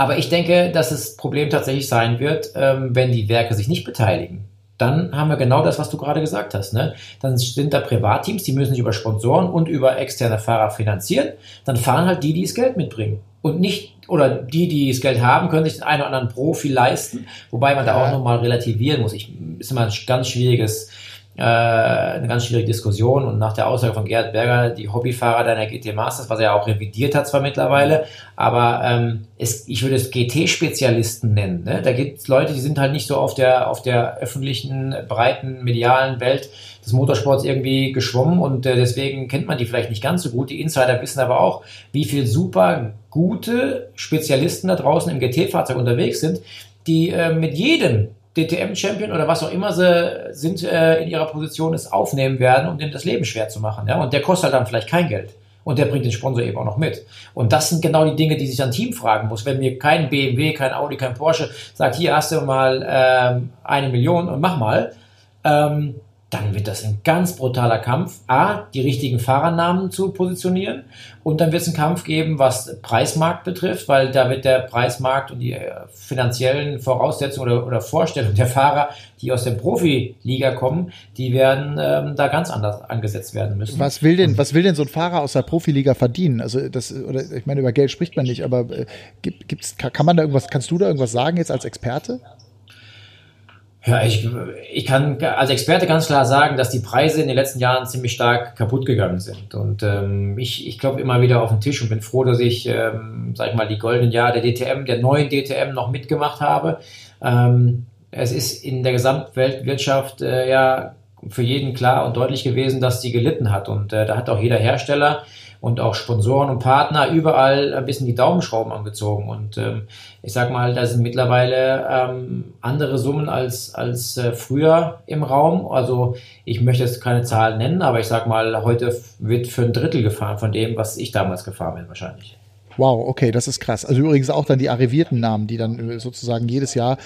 aber ich denke, dass das Problem tatsächlich sein wird, ähm, wenn die Werke sich nicht beteiligen. Dann haben wir genau das, was du gerade gesagt hast. Ne? Dann sind da Privatteams, die müssen sich über Sponsoren und über externe Fahrer finanzieren. Dann fahren halt die, die das Geld mitbringen. Und nicht, oder die, die das Geld haben, können sich den einen oder anderen Profi leisten. Wobei man da auch nochmal relativieren muss. Ich, ist immer ein ganz schwieriges äh, eine ganz schwierige Diskussion und nach der Aussage von Gerhard Berger, die Hobbyfahrer deiner GT Masters, was er ja auch revidiert hat zwar mittlerweile, aber ähm, es, ich würde es GT-Spezialisten nennen. Ne? Da gibt es Leute, die sind halt nicht so auf der, auf der öffentlichen, breiten, medialen Welt des Motorsports irgendwie geschwommen und äh, deswegen kennt man die vielleicht nicht ganz so gut. Die Insider wissen aber auch, wie viel super gute Spezialisten da draußen im GT-Fahrzeug unterwegs sind, die äh, mit jedem DTM-Champion oder was auch immer sie sind äh, in ihrer Position es aufnehmen werden, um dem das Leben schwer zu machen. Ja? Und der kostet halt dann vielleicht kein Geld. Und der bringt den Sponsor eben auch noch mit. Und das sind genau die Dinge, die sich ein Team fragen muss. Wenn mir kein BMW, kein Audi, kein Porsche sagt, hier hast du mal ähm, eine Million und mach mal, ähm, dann wird das ein ganz brutaler Kampf, A, die richtigen Fahrernamen zu positionieren und dann wird es einen Kampf geben, was Preismarkt betrifft, weil da wird der Preismarkt und die äh, finanziellen Voraussetzungen oder, oder Vorstellungen der Fahrer, die aus der Profiliga kommen, die werden ähm, da ganz anders angesetzt werden müssen. Was will denn, was will denn so ein Fahrer aus der Profiliga verdienen? Also das, oder ich meine, über Geld spricht man nicht, aber äh, gibt's, kann man da irgendwas, kannst du da irgendwas sagen jetzt als Experte? Ja, ich, ich kann als Experte ganz klar sagen, dass die Preise in den letzten Jahren ziemlich stark kaputt gegangen sind. Und ähm, ich, ich klopfe immer wieder auf den Tisch und bin froh, dass ich, ähm, sag ich mal, die goldenen Jahre der DTM, der neuen DTM noch mitgemacht habe. Ähm, es ist in der Gesamtweltwirtschaft äh, ja für jeden klar und deutlich gewesen, dass sie gelitten hat. Und äh, da hat auch jeder Hersteller und auch Sponsoren und Partner überall ein bisschen die Daumenschrauben angezogen. Und ähm, ich sag mal, da sind mittlerweile ähm, andere Summen als, als äh, früher im Raum. Also ich möchte jetzt keine Zahlen nennen, aber ich sag mal, heute wird für ein Drittel gefahren von dem, was ich damals gefahren bin, wahrscheinlich. Wow, okay, das ist krass. Also übrigens auch dann die arrivierten Namen, die dann äh, sozusagen jedes Jahr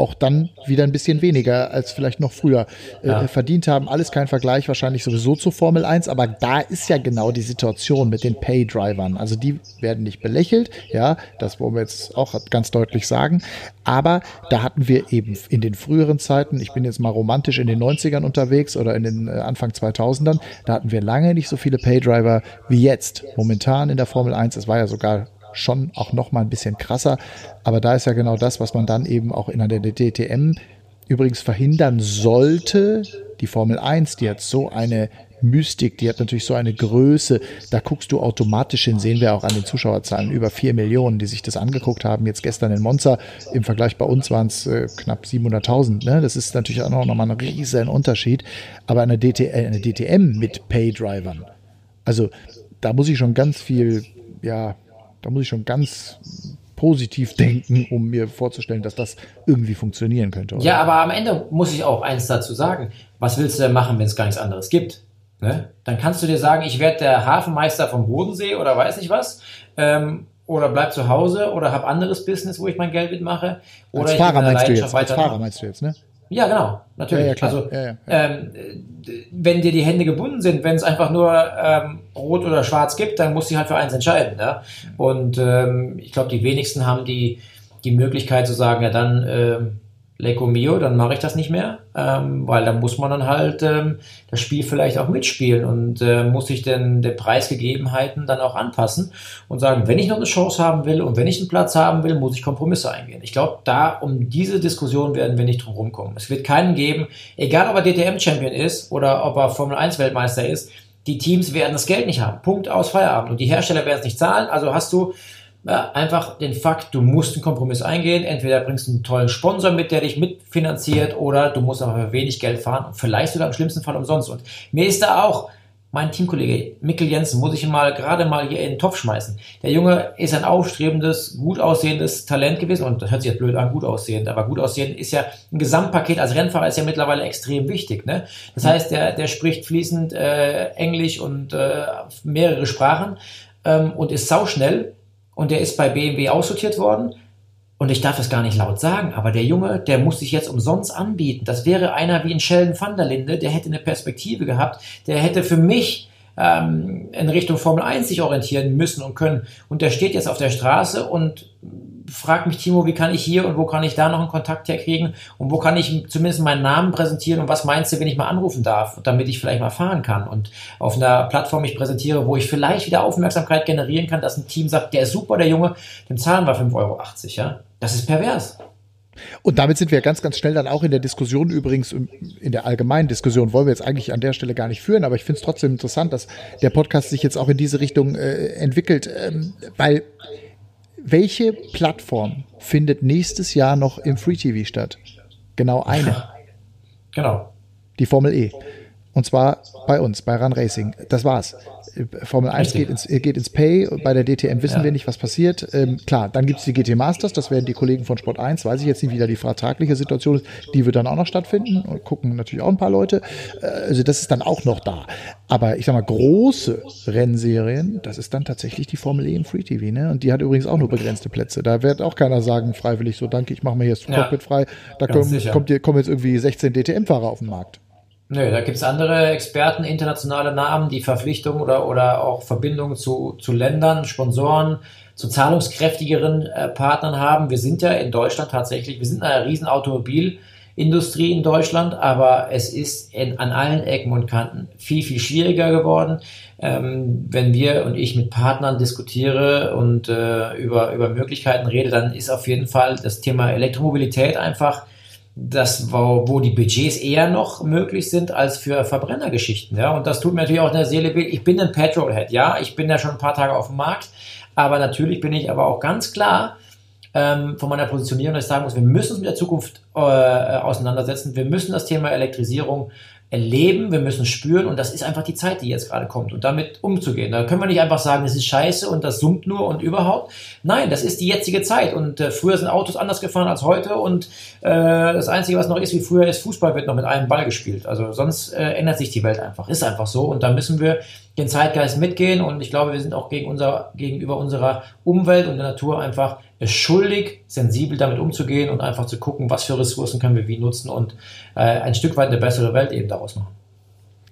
auch dann wieder ein bisschen weniger als vielleicht noch früher äh, ja. verdient haben. Alles kein Vergleich wahrscheinlich sowieso zu Formel 1, aber da ist ja genau die Situation mit den Pay-Drivern. Also die werden nicht belächelt, ja, das wollen wir jetzt auch ganz deutlich sagen. Aber da hatten wir eben in den früheren Zeiten, ich bin jetzt mal romantisch in den 90ern unterwegs oder in den äh, Anfang 2000ern, da hatten wir lange nicht so viele Pay-Driver wie jetzt. Momentan in der Formel 1, es war ja sogar schon auch noch mal ein bisschen krasser. Aber da ist ja genau das, was man dann eben auch in der DTM übrigens verhindern sollte, die Formel 1, die hat so eine Mystik, die hat natürlich so eine Größe, da guckst du automatisch hin, sehen wir auch an den Zuschauerzahlen, über vier Millionen, die sich das angeguckt haben. Jetzt gestern in Monza, im Vergleich bei uns waren es äh, knapp 700.000. Ne? Das ist natürlich auch nochmal ein riesen Unterschied. Aber eine, DT, äh, eine DTM mit Pay-Drivern, also da muss ich schon ganz viel, ja, da muss ich schon ganz positiv denken, um mir vorzustellen, dass das irgendwie funktionieren könnte. Oder? Ja, aber am Ende muss ich auch eins dazu sagen. Was willst du denn machen, wenn es gar nichts anderes gibt? Ne? Dann kannst du dir sagen, ich werde der Hafenmeister vom Bodensee oder weiß nicht was. Ähm, oder bleib zu Hause oder habe anderes Business, wo ich mein Geld mitmache. Oder als Fahrer meinst du jetzt? Als Fahrer meinst du jetzt, ne? Ja, genau, natürlich. Ja, ja, also ja, ähm, wenn dir die Hände gebunden sind, wenn es einfach nur ähm, rot oder schwarz gibt, dann musst du halt für eins entscheiden. Ja? Und ähm, ich glaube, die wenigsten haben die, die Möglichkeit zu sagen, ja dann Lecco Mio, dann mache ich das nicht mehr, ähm, weil dann muss man dann halt ähm, das Spiel vielleicht auch mitspielen und äh, muss sich den, den Preisgegebenheiten dann auch anpassen und sagen, wenn ich noch eine Chance haben will und wenn ich einen Platz haben will, muss ich Kompromisse eingehen. Ich glaube, da um diese Diskussion werden wir nicht drum rumkommen. Es wird keinen geben, egal ob er DTM-Champion ist oder ob er Formel 1-Weltmeister ist, die Teams werden das Geld nicht haben. Punkt aus Feierabend. Und die Hersteller werden es nicht zahlen. Also hast du einfach den Fakt, du musst einen Kompromiss eingehen. Entweder bringst du einen tollen Sponsor mit, der dich mitfinanziert, oder du musst aber wenig Geld fahren und vielleicht sogar im schlimmsten Fall umsonst. Und mir ist da auch mein Teamkollege Mikkel Jensen, muss ich ihn mal gerade mal hier in den Topf schmeißen. Der Junge ist ein aufstrebendes, gut aussehendes Talent gewesen und das hört sich jetzt blöd an, gut aussehend, aber gut aussehend ist ja ein Gesamtpaket als Rennfahrer ist ja mittlerweile extrem wichtig. Ne? Das heißt, der, der spricht fließend äh, Englisch und äh, mehrere Sprachen ähm, und ist sauschnell und der ist bei BMW aussortiert worden. Und ich darf es gar nicht laut sagen, aber der Junge, der muss sich jetzt umsonst anbieten. Das wäre einer wie ein Sheldon van der Linde, der hätte eine Perspektive gehabt, der hätte für mich ähm, in Richtung Formel 1 sich orientieren müssen und können. Und der steht jetzt auf der Straße und frag mich, Timo, wie kann ich hier und wo kann ich da noch einen Kontakt herkriegen und wo kann ich zumindest meinen Namen präsentieren und was meinst du, wenn ich mal anrufen darf, damit ich vielleicht mal fahren kann und auf einer Plattform mich präsentiere, wo ich vielleicht wieder Aufmerksamkeit generieren kann, dass ein Team sagt, der ist super, der Junge, dem zahlen wir 5,80 Euro, ja? Das ist pervers. Und damit sind wir ganz, ganz schnell dann auch in der Diskussion übrigens, in der allgemeinen Diskussion wollen wir jetzt eigentlich an der Stelle gar nicht führen, aber ich finde es trotzdem interessant, dass der Podcast sich jetzt auch in diese Richtung äh, entwickelt, ähm, weil welche Plattform findet nächstes Jahr noch im Free TV statt? Genau eine. Genau. Die Formel E. Und zwar bei uns, bei Run Racing. Das war's. Formel 1 geht ins, geht ins Pay. Bei der DTM wissen ja. wir nicht, was passiert. Ähm, klar, dann gibt es die GT Masters. Das werden die Kollegen von Sport 1. Weiß ich jetzt nicht, wie da die vertragliche Situation ist. Die wird dann auch noch stattfinden. Und gucken natürlich auch ein paar Leute. Äh, also das ist dann auch noch da. Aber ich sag mal, große Rennserien, das ist dann tatsächlich die Formel E im Free TV. Ne? Und die hat übrigens auch nur begrenzte Plätze. Da wird auch keiner sagen, freiwillig so, danke, ich mache mir jetzt ja. Cockpit frei. Da kommen, kommt, kommen jetzt irgendwie 16 DTM-Fahrer auf den Markt. Nö, da gibt's andere Experten, internationale Namen, die Verpflichtungen oder, oder auch Verbindungen zu, zu Ländern, Sponsoren, zu zahlungskräftigeren äh, Partnern haben. Wir sind ja in Deutschland tatsächlich, wir sind eine riesen Automobilindustrie in Deutschland, aber es ist in, an allen Ecken und Kanten viel, viel schwieriger geworden. Ähm, wenn wir und ich mit Partnern diskutiere und äh, über, über Möglichkeiten rede, dann ist auf jeden Fall das Thema Elektromobilität einfach das, wo, die Budgets eher noch möglich sind als für Verbrennergeschichten. Ja? Und das tut mir natürlich auch in der Seele weh. Ich bin ein Petrolhead, ja, ich bin ja schon ein paar Tage auf dem Markt, aber natürlich bin ich aber auch ganz klar ähm, von meiner Positionierung, dass ich sagen muss, wir müssen uns mit der Zukunft äh, auseinandersetzen, wir müssen das Thema Elektrisierung erleben, wir müssen spüren und das ist einfach die Zeit, die jetzt gerade kommt und damit umzugehen. Da können wir nicht einfach sagen, es ist scheiße und das summt nur und überhaupt. Nein, das ist die jetzige Zeit und äh, früher sind Autos anders gefahren als heute und äh, das Einzige, was noch ist wie früher, ist Fußball wird noch mit einem Ball gespielt. Also sonst äh, ändert sich die Welt einfach. Ist einfach so und da müssen wir den Zeitgeist mitgehen und ich glaube, wir sind auch gegen unser, gegenüber unserer Umwelt und der Natur einfach schuldig, sensibel damit umzugehen und einfach zu gucken, was für Ressourcen können wir wie nutzen und äh, ein Stück weit eine bessere Welt eben daraus machen.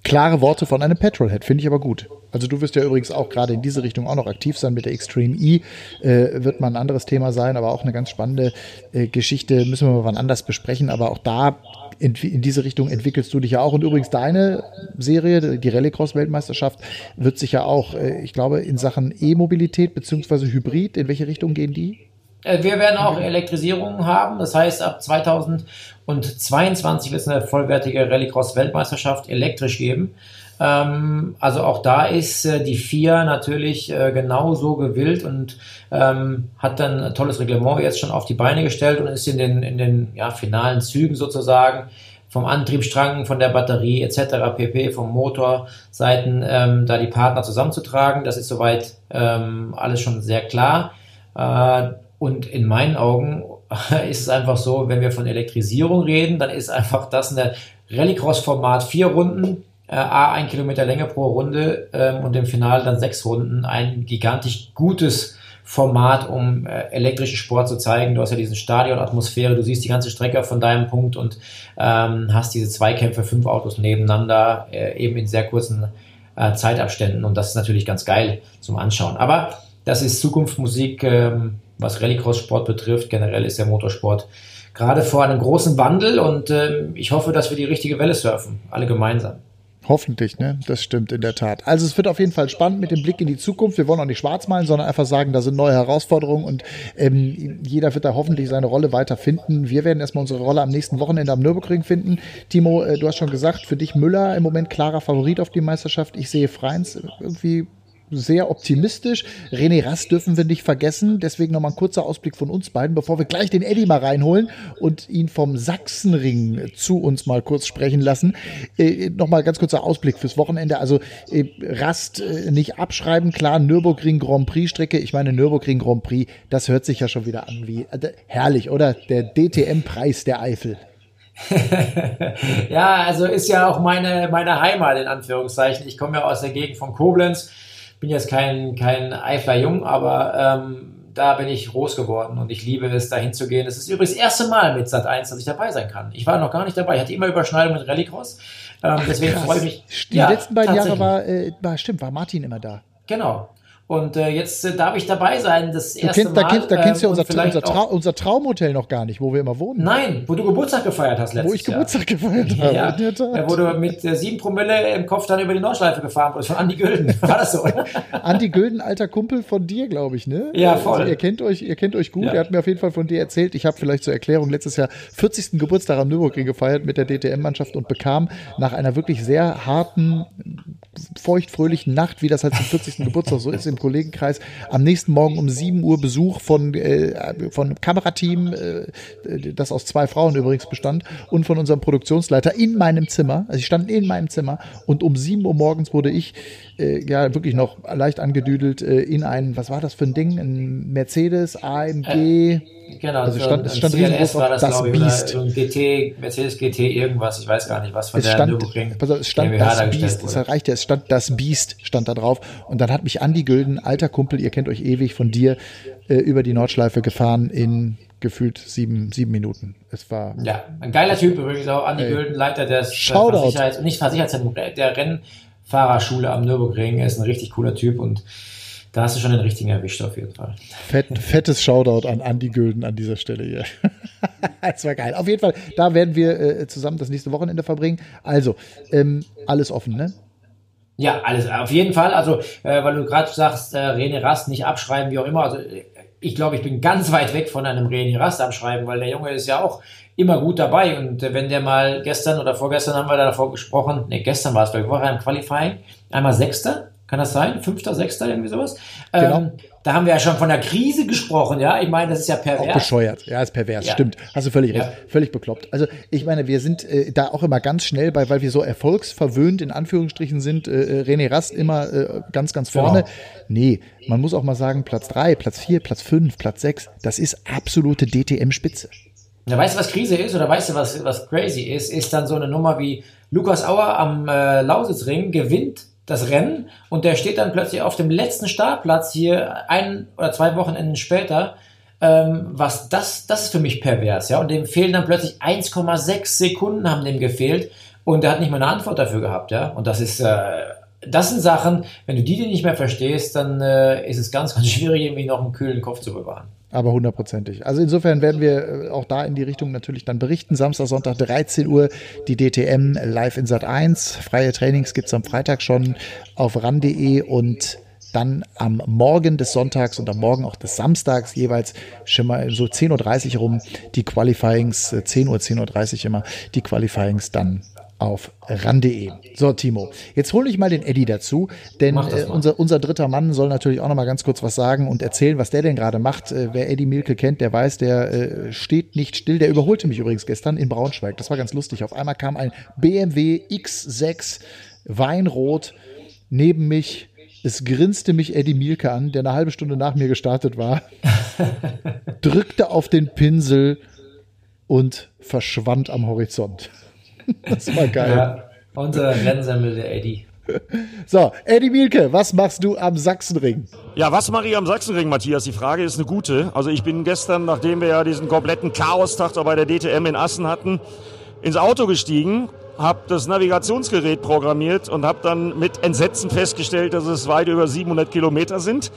Klare Worte von einem Petrolhead, finde ich aber gut. Also du wirst ja übrigens auch gerade in diese Richtung auch noch aktiv sein mit der Extreme E. Äh, wird mal ein anderes Thema sein, aber auch eine ganz spannende äh, Geschichte. Müssen wir mal wann anders besprechen. Aber auch da in, in, diese Richtung entwickelst du dich ja auch. Und übrigens deine Serie, die Rallycross-Weltmeisterschaft, wird sich ja auch, äh, ich glaube, in Sachen E-Mobilität beziehungsweise Hybrid, in welche Richtung gehen die? Äh, wir werden auch Elektrisierung haben. Das heißt, ab 2022 wird es eine vollwertige Rallycross-Weltmeisterschaft elektrisch geben. Ähm, also auch da ist äh, die FIA natürlich äh, genauso gewillt und ähm, hat dann ein tolles Reglement jetzt schon auf die Beine gestellt und ist in den, in den ja, finalen Zügen sozusagen vom Antriebsstrang, von der Batterie etc. pp, vom Motorseiten, ähm, da die Partner zusammenzutragen. Das ist soweit ähm, alles schon sehr klar. Äh, und in meinen Augen ist es einfach so, wenn wir von Elektrisierung reden, dann ist einfach das eine Rallycross-Format vier Runden, äh, A, ein Kilometer Länge pro Runde ähm, und im Finale dann sechs Runden. Ein gigantisch gutes Format, um äh, elektrischen Sport zu zeigen. Du hast ja diesen Stadionatmosphäre, du siehst die ganze Strecke von deinem Punkt und ähm, hast diese Zweikämpfe, fünf Autos nebeneinander, äh, eben in sehr kurzen äh, Zeitabständen und das ist natürlich ganz geil zum Anschauen. Aber das ist Zukunftsmusik, ähm, was Rallycross-Sport betrifft. Generell ist der Motorsport gerade vor einem großen Wandel und äh, ich hoffe, dass wir die richtige Welle surfen, alle gemeinsam. Hoffentlich, ne? Das stimmt in der Tat. Also es wird auf jeden Fall spannend mit dem Blick in die Zukunft. Wir wollen auch nicht schwarz malen, sondern einfach sagen, da sind neue Herausforderungen und ähm, jeder wird da hoffentlich seine Rolle weiter finden. Wir werden erstmal unsere Rolle am nächsten Wochenende am Nürburgring finden. Timo, äh, du hast schon gesagt, für dich Müller im Moment klarer Favorit auf die Meisterschaft. Ich sehe Freins irgendwie sehr optimistisch. René Rast dürfen wir nicht vergessen. Deswegen nochmal ein kurzer Ausblick von uns beiden, bevor wir gleich den Eddie mal reinholen und ihn vom Sachsenring zu uns mal kurz sprechen lassen. Äh, nochmal ganz kurzer Ausblick fürs Wochenende. Also äh, Rast äh, nicht abschreiben. Klar, Nürburgring Grand Prix Strecke. Ich meine, Nürburgring Grand Prix, das hört sich ja schon wieder an wie äh, herrlich, oder? Der DTM-Preis der Eifel. ja, also ist ja auch meine, meine Heimat in Anführungszeichen. Ich komme ja aus der Gegend von Koblenz bin jetzt kein, kein Eifler Jung, aber ähm, da bin ich groß geworden und ich liebe es, dahin zu gehen. Es ist übrigens das erste Mal mit Sat 1, dass ich dabei sein kann. Ich war noch gar nicht dabei. Ich hatte immer Überschneidung mit Rallycross. Ähm, deswegen freue ich mich. Die ja, letzten beiden Jahre war, äh, war, stimmt, war Martin immer da. Genau. Und äh, jetzt äh, darf ich dabei sein, das erste kennst, Mal. Da kennst, da kennst du ja ähm, unser, unser, Trau unser, Traumhotel noch gar nicht, wo wir immer wohnen. Nein, wo du Geburtstag gefeiert hast letztes Wo ich Geburtstag Jahr. gefeiert habe, ja. in der Tat. Wo du mit äh, sieben Promille im Kopf dann über die Nordschleife gefahren bist, von Andi Gülden. War das so? Andi Gülden, alter Kumpel von dir, glaube ich, ne? Ja, voll. Also, ihr, kennt euch, ihr kennt euch gut. Ja. Er hat mir auf jeden Fall von dir erzählt. Ich habe vielleicht zur Erklärung letztes Jahr 40. Geburtstag am Nürburgring gefeiert mit der DTM-Mannschaft und bekam nach einer wirklich sehr harten, feuchtfröhlichen Nacht, wie das halt zum 40. Geburtstag so ist im Kollegenkreis, am nächsten Morgen um 7 Uhr Besuch von, äh, von einem Kamerateam, äh, das aus zwei Frauen übrigens bestand, und von unserem Produktionsleiter in meinem Zimmer. Also ich stand in meinem Zimmer und um 7 Uhr morgens wurde ich äh, ja wirklich noch leicht angedüdelt äh, in ein, was war das für ein Ding? Ein Mercedes AMG. Äh, genau, also stand, es stand CLS war das, das Biest. Oder so ein GT, Mercedes GT irgendwas, ich weiß gar nicht, was von es der stand, Nürburgring also es stand das Biest, es erreichte, es stand das Biest, stand da drauf und dann hat mich Andi Gülden, alter Kumpel, ihr kennt euch ewig von dir, äh, über die Nordschleife gefahren in gefühlt sieben, sieben Minuten. Es war. Ja, ein geiler Typ übrigens auch, Andi Gülden, Leiter des Versicherheits, nicht Versicherheitszentrum, der Renn, Fahrerschule am Nürburgring. Er ist ein richtig cooler Typ und da hast du schon den richtigen erwischt auf jeden Fall. Fett, fettes Shoutout an Andy Gülden an dieser Stelle hier. das war geil. Auf jeden Fall, da werden wir äh, zusammen das nächste Wochenende verbringen. Also, ähm, alles offen, ne? Ja, alles, auf jeden Fall. Also, äh, weil du gerade sagst, äh, René Rast nicht abschreiben, wie auch immer. Also, ich glaube, ich bin ganz weit weg von einem René Rast abschreiben, weil der Junge ist ja auch immer gut dabei. Und äh, wenn der mal gestern oder vorgestern haben wir davor gesprochen, ne, gestern war es, glaube ich, war er im Qualifying, einmal Sechster, kann das sein? Fünfter, Sechster, irgendwie sowas? Genau. Ähm, da haben wir ja schon von der Krise gesprochen, ja. Ich meine, das ist ja pervers. Auch bescheuert, ja, ist pervers, ja. stimmt. Hast du völlig recht, ja. völlig bekloppt. Also ich meine, wir sind äh, da auch immer ganz schnell bei, weil wir so erfolgsverwöhnt in Anführungsstrichen sind. Äh, äh René Rast immer äh, ganz, ganz vorne. Genau. Nee, man muss auch mal sagen, Platz drei, Platz vier, Platz fünf, Platz sechs, das ist absolute DTM-Spitze. Ja, weißt du, was Krise ist oder weißt du, was, was crazy ist? Ist dann so eine Nummer wie Lukas Auer am äh, Lausitzring gewinnt das Rennen und der steht dann plötzlich auf dem letzten Startplatz hier ein oder zwei Wochenenden später. Ähm, was das, das ist für mich pervers, ja. Und dem fehlen dann plötzlich 1,6 Sekunden haben dem gefehlt und er hat nicht mal eine Antwort dafür gehabt, ja. Und das ist, äh, das sind Sachen, wenn du die nicht mehr verstehst, dann äh, ist es ganz, ganz schwierig, irgendwie noch einen kühlen Kopf zu bewahren. Aber hundertprozentig. Also insofern werden wir äh, auch da in die Richtung natürlich dann berichten. Samstag, Sonntag 13 Uhr die DTM live in Sat 1. Freie Trainings gibt es am Freitag schon auf ran.de und dann am Morgen des Sonntags und am Morgen auch des Samstags jeweils schon mal so 10.30 Uhr rum die Qualifyings, 10 Uhr, 10.30 Uhr immer, die Qualifyings dann auf ran.de. So, Timo, jetzt hole ich mal den Eddie dazu, denn äh, unser, unser dritter Mann soll natürlich auch noch mal ganz kurz was sagen und erzählen, was der denn gerade macht. Äh, wer Eddie Milke kennt, der weiß, der äh, steht nicht still. Der überholte mich übrigens gestern in Braunschweig. Das war ganz lustig. Auf einmal kam ein BMW X6 Weinrot neben mich. Es grinste mich Eddie Mielke an, der eine halbe Stunde nach mir gestartet war, drückte auf den Pinsel und verschwand am Horizont. Das war geil. Ja, unser Rennsemmel, der Eddie. So, Eddie Mielke, was machst du am Sachsenring? Ja, was mache ich am Sachsenring, Matthias? Die Frage ist eine gute. Also ich bin gestern, nachdem wir ja diesen kompletten Chaostag da bei der DTM in Assen hatten, ins Auto gestiegen, habe das Navigationsgerät programmiert und habe dann mit Entsetzen festgestellt, dass es weit über 700 Kilometer sind.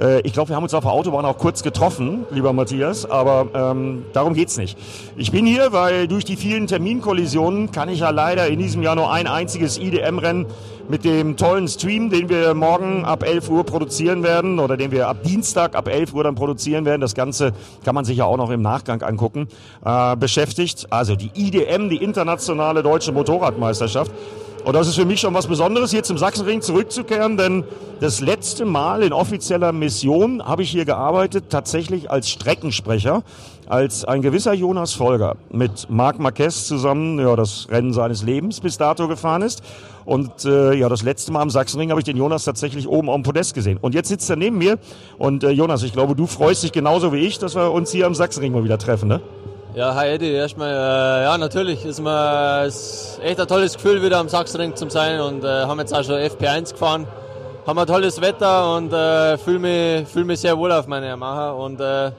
Äh, ich glaube, wir haben uns auf der Autobahn auch kurz getroffen, lieber Matthias, aber ähm, darum geht's nicht. Ich bin hier, weil durch die vielen Terminkollisionen kann ich ja leider in diesem Jahr nur ein einziges IDM-Rennen mit dem tollen Stream, den wir morgen ab 11 Uhr produzieren werden oder den wir ab Dienstag ab 11 Uhr dann produzieren werden. Das Ganze kann man sich ja auch noch im Nachgang angucken. Äh, beschäftigt also die IDM, die internationale deutsche Motorradmeisterschaft. Und das ist für mich schon was Besonderes, hier zum Sachsenring zurückzukehren, denn das letzte Mal in offizieller Mission habe ich hier gearbeitet, tatsächlich als Streckensprecher, als ein gewisser Jonas Folger mit Marc Marquez zusammen ja, das Rennen seines Lebens bis dato gefahren ist. Und äh, ja, das letzte Mal am Sachsenring habe ich den Jonas tatsächlich oben dem Podest gesehen. Und jetzt sitzt er neben mir. Und äh, Jonas, ich glaube, du freust dich genauso wie ich, dass wir uns hier am Sachsenring mal wieder treffen, ne? Ja, hi Eddie, erstmal, äh, ja natürlich, ist mir ist echt ein tolles Gefühl wieder am Sachsenring zu sein und äh, haben jetzt auch schon FP1 gefahren, haben ein tolles Wetter und äh, fühle mich, fühl mich sehr wohl auf meine Yamaha und äh,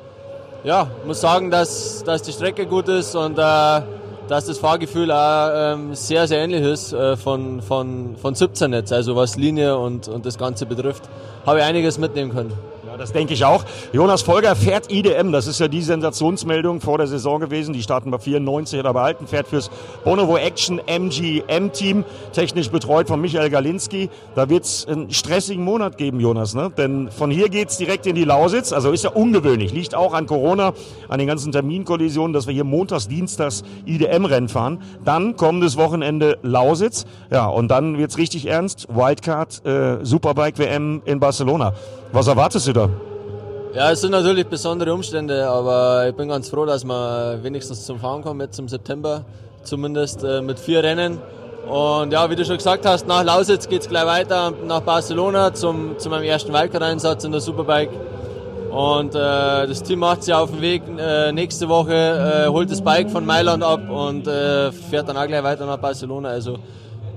ja, muss sagen, dass, dass die Strecke gut ist und äh, dass das Fahrgefühl auch ähm, sehr, sehr ähnlich ist äh, von, von, von 17 jetzt, also was Linie und, und das Ganze betrifft, habe ich einiges mitnehmen können. Das denke ich auch. Jonas Folger fährt IDM. Das ist ja die Sensationsmeldung vor der Saison gewesen. Die starten bei 94 oder bei Alten. Fährt fürs Bonovo Action MGM Team. Technisch betreut von Michael Galinski. Da wird es einen stressigen Monat geben, Jonas. Ne? Denn von hier geht es direkt in die Lausitz. Also ist ja ungewöhnlich. Liegt auch an Corona, an den ganzen Terminkollisionen, dass wir hier montags, dienstags IDM-Rennen fahren. Dann kommendes Wochenende Lausitz. Ja, und dann wird es richtig ernst. Wildcard äh, Superbike WM in Barcelona. Was erwartest du da? Ja, es sind natürlich besondere Umstände, aber ich bin ganz froh, dass wir wenigstens zum Fahren kommen jetzt im September, zumindest äh, mit vier Rennen. Und ja, wie du schon gesagt hast, nach Lausitz geht es gleich weiter nach Barcelona zum, zu meinem ersten Wildcard-Einsatz in der Superbike. Und äh, das Team macht sich auf den Weg äh, nächste Woche, äh, holt das Bike von Mailand ab und äh, fährt dann auch gleich weiter nach Barcelona. Also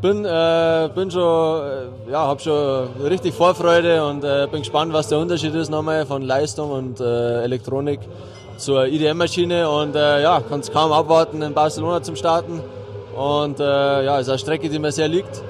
bin, äh, bin schon, äh, ja, habe schon richtig Vorfreude und äh, bin gespannt, was der Unterschied ist nochmal von Leistung und äh, Elektronik zur IDM-Maschine und äh, ja, kann es kaum abwarten, in Barcelona zum Starten. Und äh, ja, ist eine Strecke, die mir sehr liegt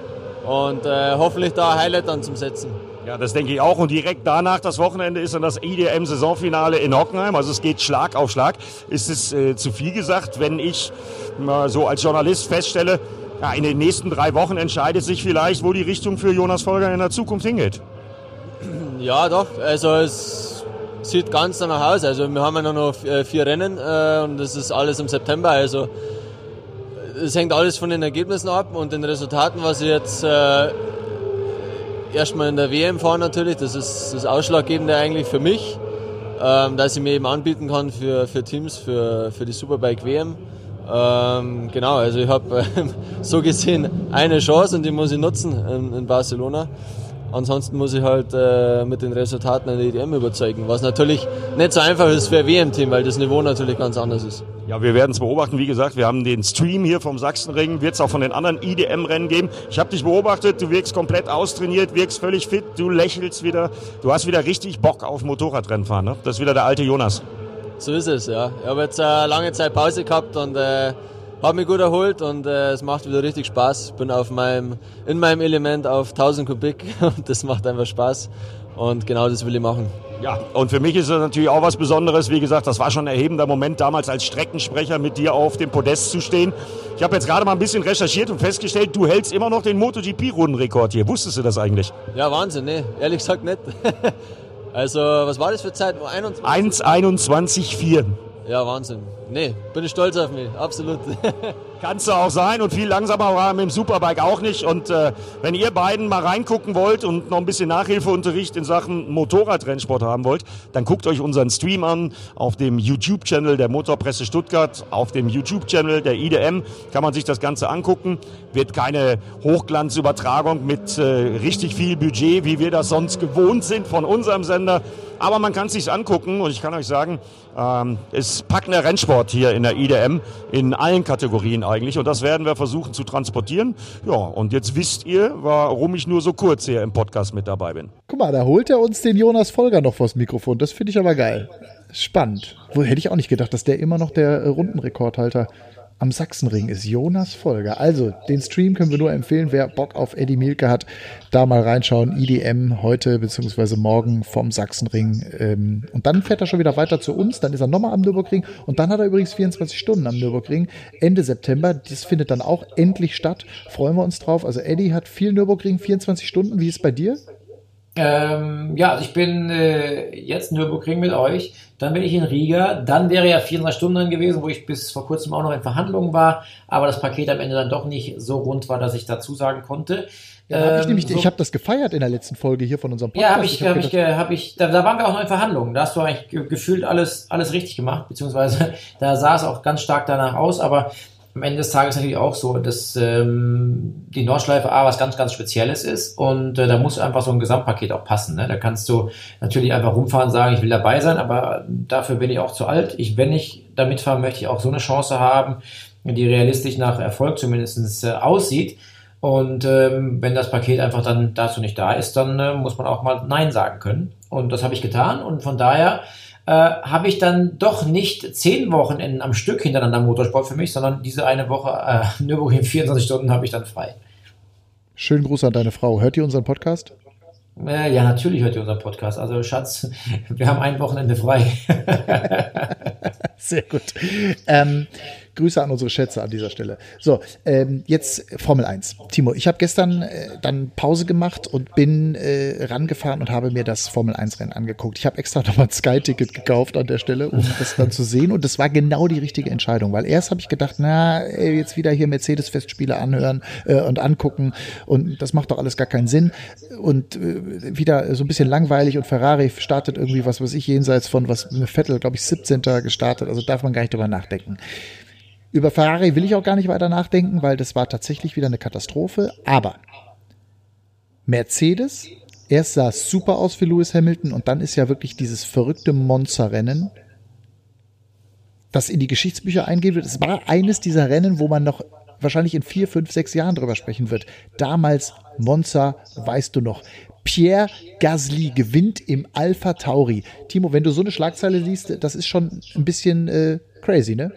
und hoffentlich da ein Highlight dann zum Setzen. Ja, das denke ich auch. Und direkt danach, das Wochenende, ist dann das IDM-Saisonfinale in Hockenheim. Also es geht Schlag auf Schlag. Ist es äh, zu viel gesagt, wenn ich mal so als Journalist feststelle, ja, in den nächsten drei Wochen entscheidet sich vielleicht, wo die Richtung für Jonas Folger in der Zukunft hingeht. Ja, doch. Also es sieht ganz danach aus. Also wir haben ja noch äh, vier Rennen äh, und das ist alles im September. Also es hängt alles von den Ergebnissen ab und den Resultaten, was ich jetzt äh, erstmal in der WM fahre natürlich. Das ist das Ausschlaggebende eigentlich für mich, ähm, dass ich mir eben anbieten kann für, für Teams, für, für die Superbike WM. Ähm, genau, also ich habe äh, so gesehen eine Chance und die muss ich nutzen in, in Barcelona. Ansonsten muss ich halt äh, mit den Resultaten in der EDM überzeugen, was natürlich nicht so einfach ist für ein WM-Team, weil das Niveau natürlich ganz anders ist. Ja, wir werden es beobachten. Wie gesagt, wir haben den Stream hier vom Sachsenring, wird es auch von den anderen IDM-Rennen geben. Ich habe dich beobachtet, du wirkst komplett austrainiert, wirkst völlig fit, du lächelst wieder, du hast wieder richtig Bock auf Motorradrennen fahren. Ne? Das ist wieder der alte Jonas. So ist es, ja. Ich habe jetzt eine lange Zeit Pause gehabt und äh, habe mich gut erholt und äh, es macht wieder richtig Spaß. Bin auf meinem, in meinem Element auf 1000 Kubik und das macht einfach Spaß. Und genau das will ich machen. Ja, und für mich ist es natürlich auch was Besonderes. Wie gesagt, das war schon ein erhebender Moment, damals als Streckensprecher mit dir auf dem Podest zu stehen. Ich habe jetzt gerade mal ein bisschen recherchiert und festgestellt, du hältst immer noch den MotoGP-Rundenrekord hier. Wusstest du das eigentlich? Ja, Wahnsinn, ne? Ehrlich gesagt nicht. also, was war das für Zeit? 1,21,4. Ja, Wahnsinn. Nee, bin ich stolz auf mich, absolut. Kannst du auch sein und viel langsamer war mit dem Superbike auch nicht. Und äh, wenn ihr beiden mal reingucken wollt und noch ein bisschen Nachhilfeunterricht in Sachen Motorradrennsport haben wollt, dann guckt euch unseren Stream an auf dem YouTube-Channel der Motorpresse Stuttgart, auf dem YouTube-Channel der IDM kann man sich das Ganze angucken. Wird keine Hochglanzübertragung mit äh, richtig viel Budget, wie wir das sonst gewohnt sind von unserem Sender. Aber man kann es sich angucken und ich kann euch sagen, ähm, es packender Rennsport hier in der IDM in allen Kategorien eigentlich und das werden wir versuchen zu transportieren. Ja, und jetzt wisst ihr, warum ich nur so kurz hier im Podcast mit dabei bin. Guck mal, da holt er uns den Jonas Folger noch vors Mikrofon. Das finde ich aber geil. Spannend. Wo hätte ich auch nicht gedacht, dass der immer noch der äh, Rundenrekordhalter am Sachsenring ist Jonas Folger. Also, den Stream können wir nur empfehlen. Wer Bock auf Eddie Mielke hat, da mal reinschauen. IDM heute bzw. morgen vom Sachsenring. Ähm, und dann fährt er schon wieder weiter zu uns. Dann ist er nochmal am Nürburgring. Und dann hat er übrigens 24 Stunden am Nürburgring. Ende September. Das findet dann auch endlich statt. Freuen wir uns drauf. Also, Eddie hat viel Nürburgring, 24 Stunden. Wie ist es bei dir? Ähm, ja, also ich bin äh, jetzt Nürburgring mit euch, dann bin ich in Riga, dann wäre ja 24 Stunden drin gewesen, wo ich bis vor kurzem auch noch in Verhandlungen war, aber das Paket am Ende dann doch nicht so rund war, dass ich dazu sagen konnte. Ja, hab ich nämlich, so, ich habe das gefeiert in der letzten Folge hier von unserem Podcast. Ja, habe ich, ich, hab ich, hab ich, da, da waren wir auch noch in Verhandlungen. Da hast du eigentlich gefühlt alles, alles richtig gemacht, beziehungsweise da sah es auch ganz stark danach aus, aber am Ende des Tages natürlich auch so, dass ähm, die Nordschleife A was ganz, ganz Spezielles ist und äh, da muss einfach so ein Gesamtpaket auch passen. Ne? Da kannst du natürlich einfach rumfahren und sagen, ich will dabei sein, aber dafür bin ich auch zu alt. Ich, wenn ich da mitfahre, möchte ich auch so eine Chance haben, die realistisch nach Erfolg zumindest äh, aussieht. Und ähm, wenn das Paket einfach dann dazu nicht da ist, dann äh, muss man auch mal Nein sagen können. Und das habe ich getan und von daher äh, habe ich dann doch nicht zehn Wochenenden am Stück hintereinander Motorsport für mich, sondern diese eine Woche äh, Nürburgring 24 Stunden habe ich dann frei. Schönen Gruß an deine Frau. Hört ihr unseren Podcast? Äh, ja, natürlich hört ihr unseren Podcast. Also Schatz, wir haben ein Wochenende frei. Sehr gut. Ähm, Grüße an unsere Schätze an dieser Stelle. So, ähm, jetzt Formel 1. Timo, ich habe gestern äh, dann Pause gemacht und bin äh, rangefahren und habe mir das Formel 1 Rennen angeguckt. Ich habe extra nochmal ein Sky-Ticket gekauft an der Stelle, um das dann zu sehen. Und das war genau die richtige Entscheidung, weil erst habe ich gedacht, na, ey, jetzt wieder hier Mercedes-Festspiele anhören äh, und angucken und das macht doch alles gar keinen Sinn. Und äh, wieder so ein bisschen langweilig und Ferrari startet irgendwie was, was ich jenseits von was Vettel, glaube ich, 17. gestartet. Also darf man gar nicht drüber nachdenken. Über Ferrari will ich auch gar nicht weiter nachdenken, weil das war tatsächlich wieder eine Katastrophe. Aber Mercedes, erst sah es super aus für Lewis Hamilton und dann ist ja wirklich dieses verrückte Monster-Rennen, das in die Geschichtsbücher eingehen wird. Es war eines dieser Rennen, wo man noch wahrscheinlich in vier, fünf, sechs Jahren drüber sprechen wird. Damals Monza, weißt du noch. Pierre Gasly gewinnt im Alpha Tauri. Timo, wenn du so eine Schlagzeile liest, das ist schon ein bisschen äh, crazy, ne?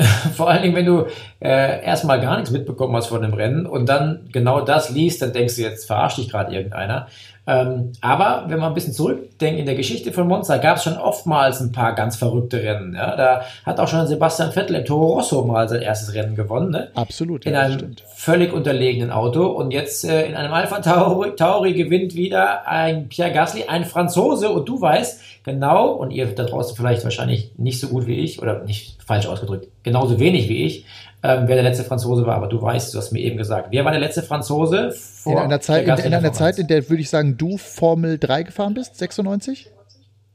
Vor allen Dingen, wenn du äh, erstmal gar nichts mitbekommen hast von dem Rennen und dann genau das liest, dann denkst du, jetzt verarscht dich gerade irgendeiner. Ähm, aber wenn man ein bisschen zurückdenkt in der Geschichte von Monza, gab es schon oftmals ein paar ganz verrückte Rennen. Ja? Da hat auch schon Sebastian Vettel im Toro Rosso mal sein erstes Rennen gewonnen. Ne? Absolut. Ja, in einem stimmt. völlig unterlegenen Auto. Und jetzt äh, in einem Alpha Tauri, Tauri gewinnt wieder ein Pierre Gasly, ein Franzose. Und du weißt genau, und ihr da draußen vielleicht wahrscheinlich nicht so gut wie ich, oder nicht falsch ausgedrückt, genauso wenig wie ich, ähm, wer der letzte Franzose war, aber du weißt, du hast mir eben gesagt. Wer war der letzte Franzose? in einer Zeit, in, in einer Zeit, in der würde ich sagen, du Formel 3 gefahren bist, 96?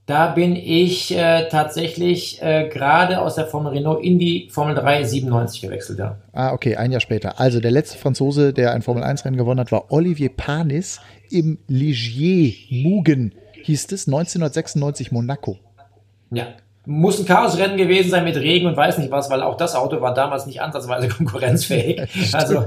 Da bin ich äh, tatsächlich äh, gerade aus der Formel Renault in die Formel 3 97 gewechselt, ja. Ah, okay, ein Jahr später. Also der letzte Franzose, der ein Formel 1 Rennen gewonnen hat, war Olivier Panis im Ligier Mugen, hieß es, 1996 Monaco. Ja, muss ein Chaosrennen gewesen sein mit Regen und weiß nicht was, weil auch das Auto war damals nicht ansatzweise konkurrenzfähig. also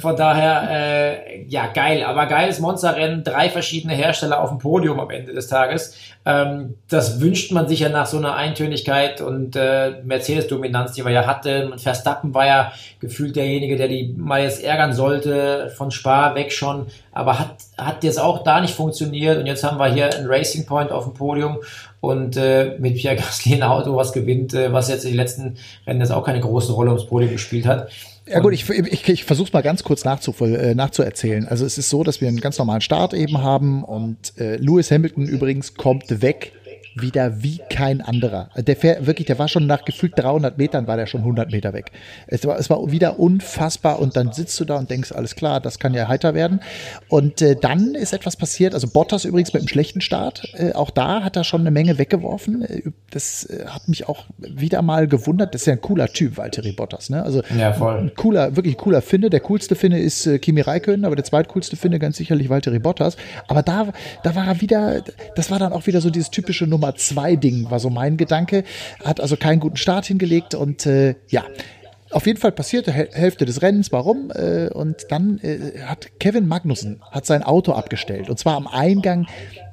Von daher, äh, ja, geil, aber geiles Monsterrennen, drei verschiedene Hersteller auf dem Podium am Ende des Tages. Ähm, das wünscht man sich ja nach so einer Eintönigkeit und äh, Mercedes-Dominanz, die wir ja hatten. Und Verstappen war ja gefühlt derjenige, der die mal jetzt ärgern sollte, von Spar weg schon, aber hat, hat jetzt auch da nicht funktioniert. Und jetzt haben wir hier ein Racing Point auf dem Podium und äh, mit Pierre Gasly ein Auto, was gewinnt, äh, was jetzt in den letzten Rennen jetzt auch keine große Rolle ums Podium gespielt hat. Ja gut, ich, ich, ich versuche mal ganz kurz äh, nachzuerzählen. Also es ist so, dass wir einen ganz normalen Start eben haben und äh, Lewis Hamilton übrigens kommt weg wieder wie kein anderer. Der fährt wirklich, der war schon nach gefühlt 300 Metern war der schon 100 Meter weg. Es war, es war wieder unfassbar und dann sitzt du da und denkst, alles klar, das kann ja heiter werden. Und äh, dann ist etwas passiert, also Bottas übrigens mit einem schlechten Start, äh, auch da hat er schon eine Menge weggeworfen. Äh, das äh, hat mich auch wieder mal gewundert. Das ist ja ein cooler Typ, Valtteri Bottas. Ne? Also ja, voll. ein cooler, wirklich cooler Finne. Der coolste Finne ist äh, Kimi Räikkönen, aber der zweitcoolste Finne ganz sicherlich Valtteri Bottas. Aber da, da war er wieder, das war dann auch wieder so dieses typische Nummer Nummer zwei Ding, war so mein Gedanke. Hat also keinen guten Start hingelegt und äh, ja. Auf jeden Fall passierte Hälfte des Rennens, warum? Äh, und dann äh, hat Kevin Magnussen hat sein Auto abgestellt und zwar am Eingang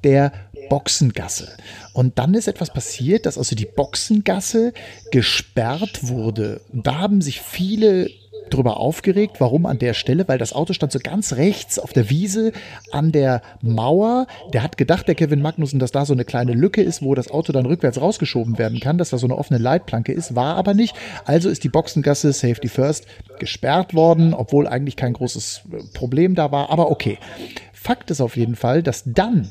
der Boxengasse. Und dann ist etwas passiert, dass also die Boxengasse gesperrt wurde. Und da haben sich viele drüber aufgeregt. Warum an der Stelle? Weil das Auto stand so ganz rechts auf der Wiese an der Mauer. Der hat gedacht, der Kevin Magnussen, dass da so eine kleine Lücke ist, wo das Auto dann rückwärts rausgeschoben werden kann, dass da so eine offene Leitplanke ist. War aber nicht. Also ist die Boxengasse Safety First gesperrt worden, obwohl eigentlich kein großes äh, Problem da war. Aber okay. Fakt ist auf jeden Fall, dass dann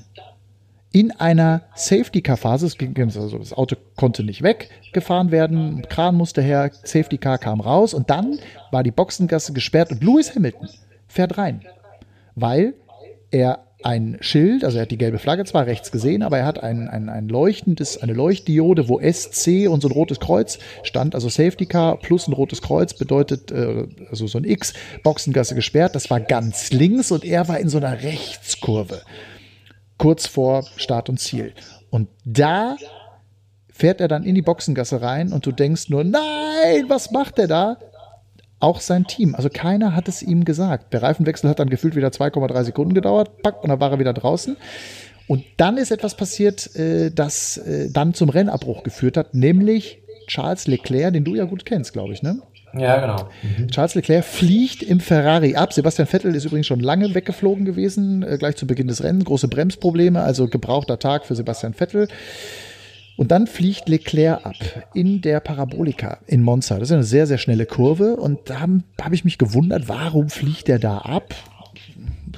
in einer Safety-Car-Phase, also das Auto konnte nicht weggefahren werden, Kran musste her, Safety-Car kam raus und dann war die Boxengasse gesperrt und Lewis Hamilton fährt rein, weil er ein Schild, also er hat die gelbe Flagge zwar rechts gesehen, aber er hat ein, ein, ein leuchtendes, eine Leuchtdiode, wo SC und so ein rotes Kreuz stand, also Safety Car plus ein rotes Kreuz bedeutet, äh, also so ein X, Boxengasse gesperrt, das war ganz links und er war in so einer Rechtskurve kurz vor Start und Ziel. Und da fährt er dann in die Boxengasse rein und du denkst nur, nein, was macht er da? Auch sein Team. Also keiner hat es ihm gesagt. Der Reifenwechsel hat dann gefühlt wieder 2,3 Sekunden gedauert, pack, und dann war er wieder draußen. Und dann ist etwas passiert, äh, das äh, dann zum Rennabbruch geführt hat, nämlich Charles Leclerc, den du ja gut kennst, glaube ich, ne? Ja, genau. Mhm. Charles Leclerc fliegt im Ferrari ab. Sebastian Vettel ist übrigens schon lange weggeflogen gewesen, äh, gleich zu Beginn des Rennens. Große Bremsprobleme, also gebrauchter Tag für Sebastian Vettel. Und dann fliegt Leclerc ab in der Parabolika in Monza. Das ist eine sehr, sehr schnelle Kurve. Und da habe hab ich mich gewundert, warum fliegt er da ab?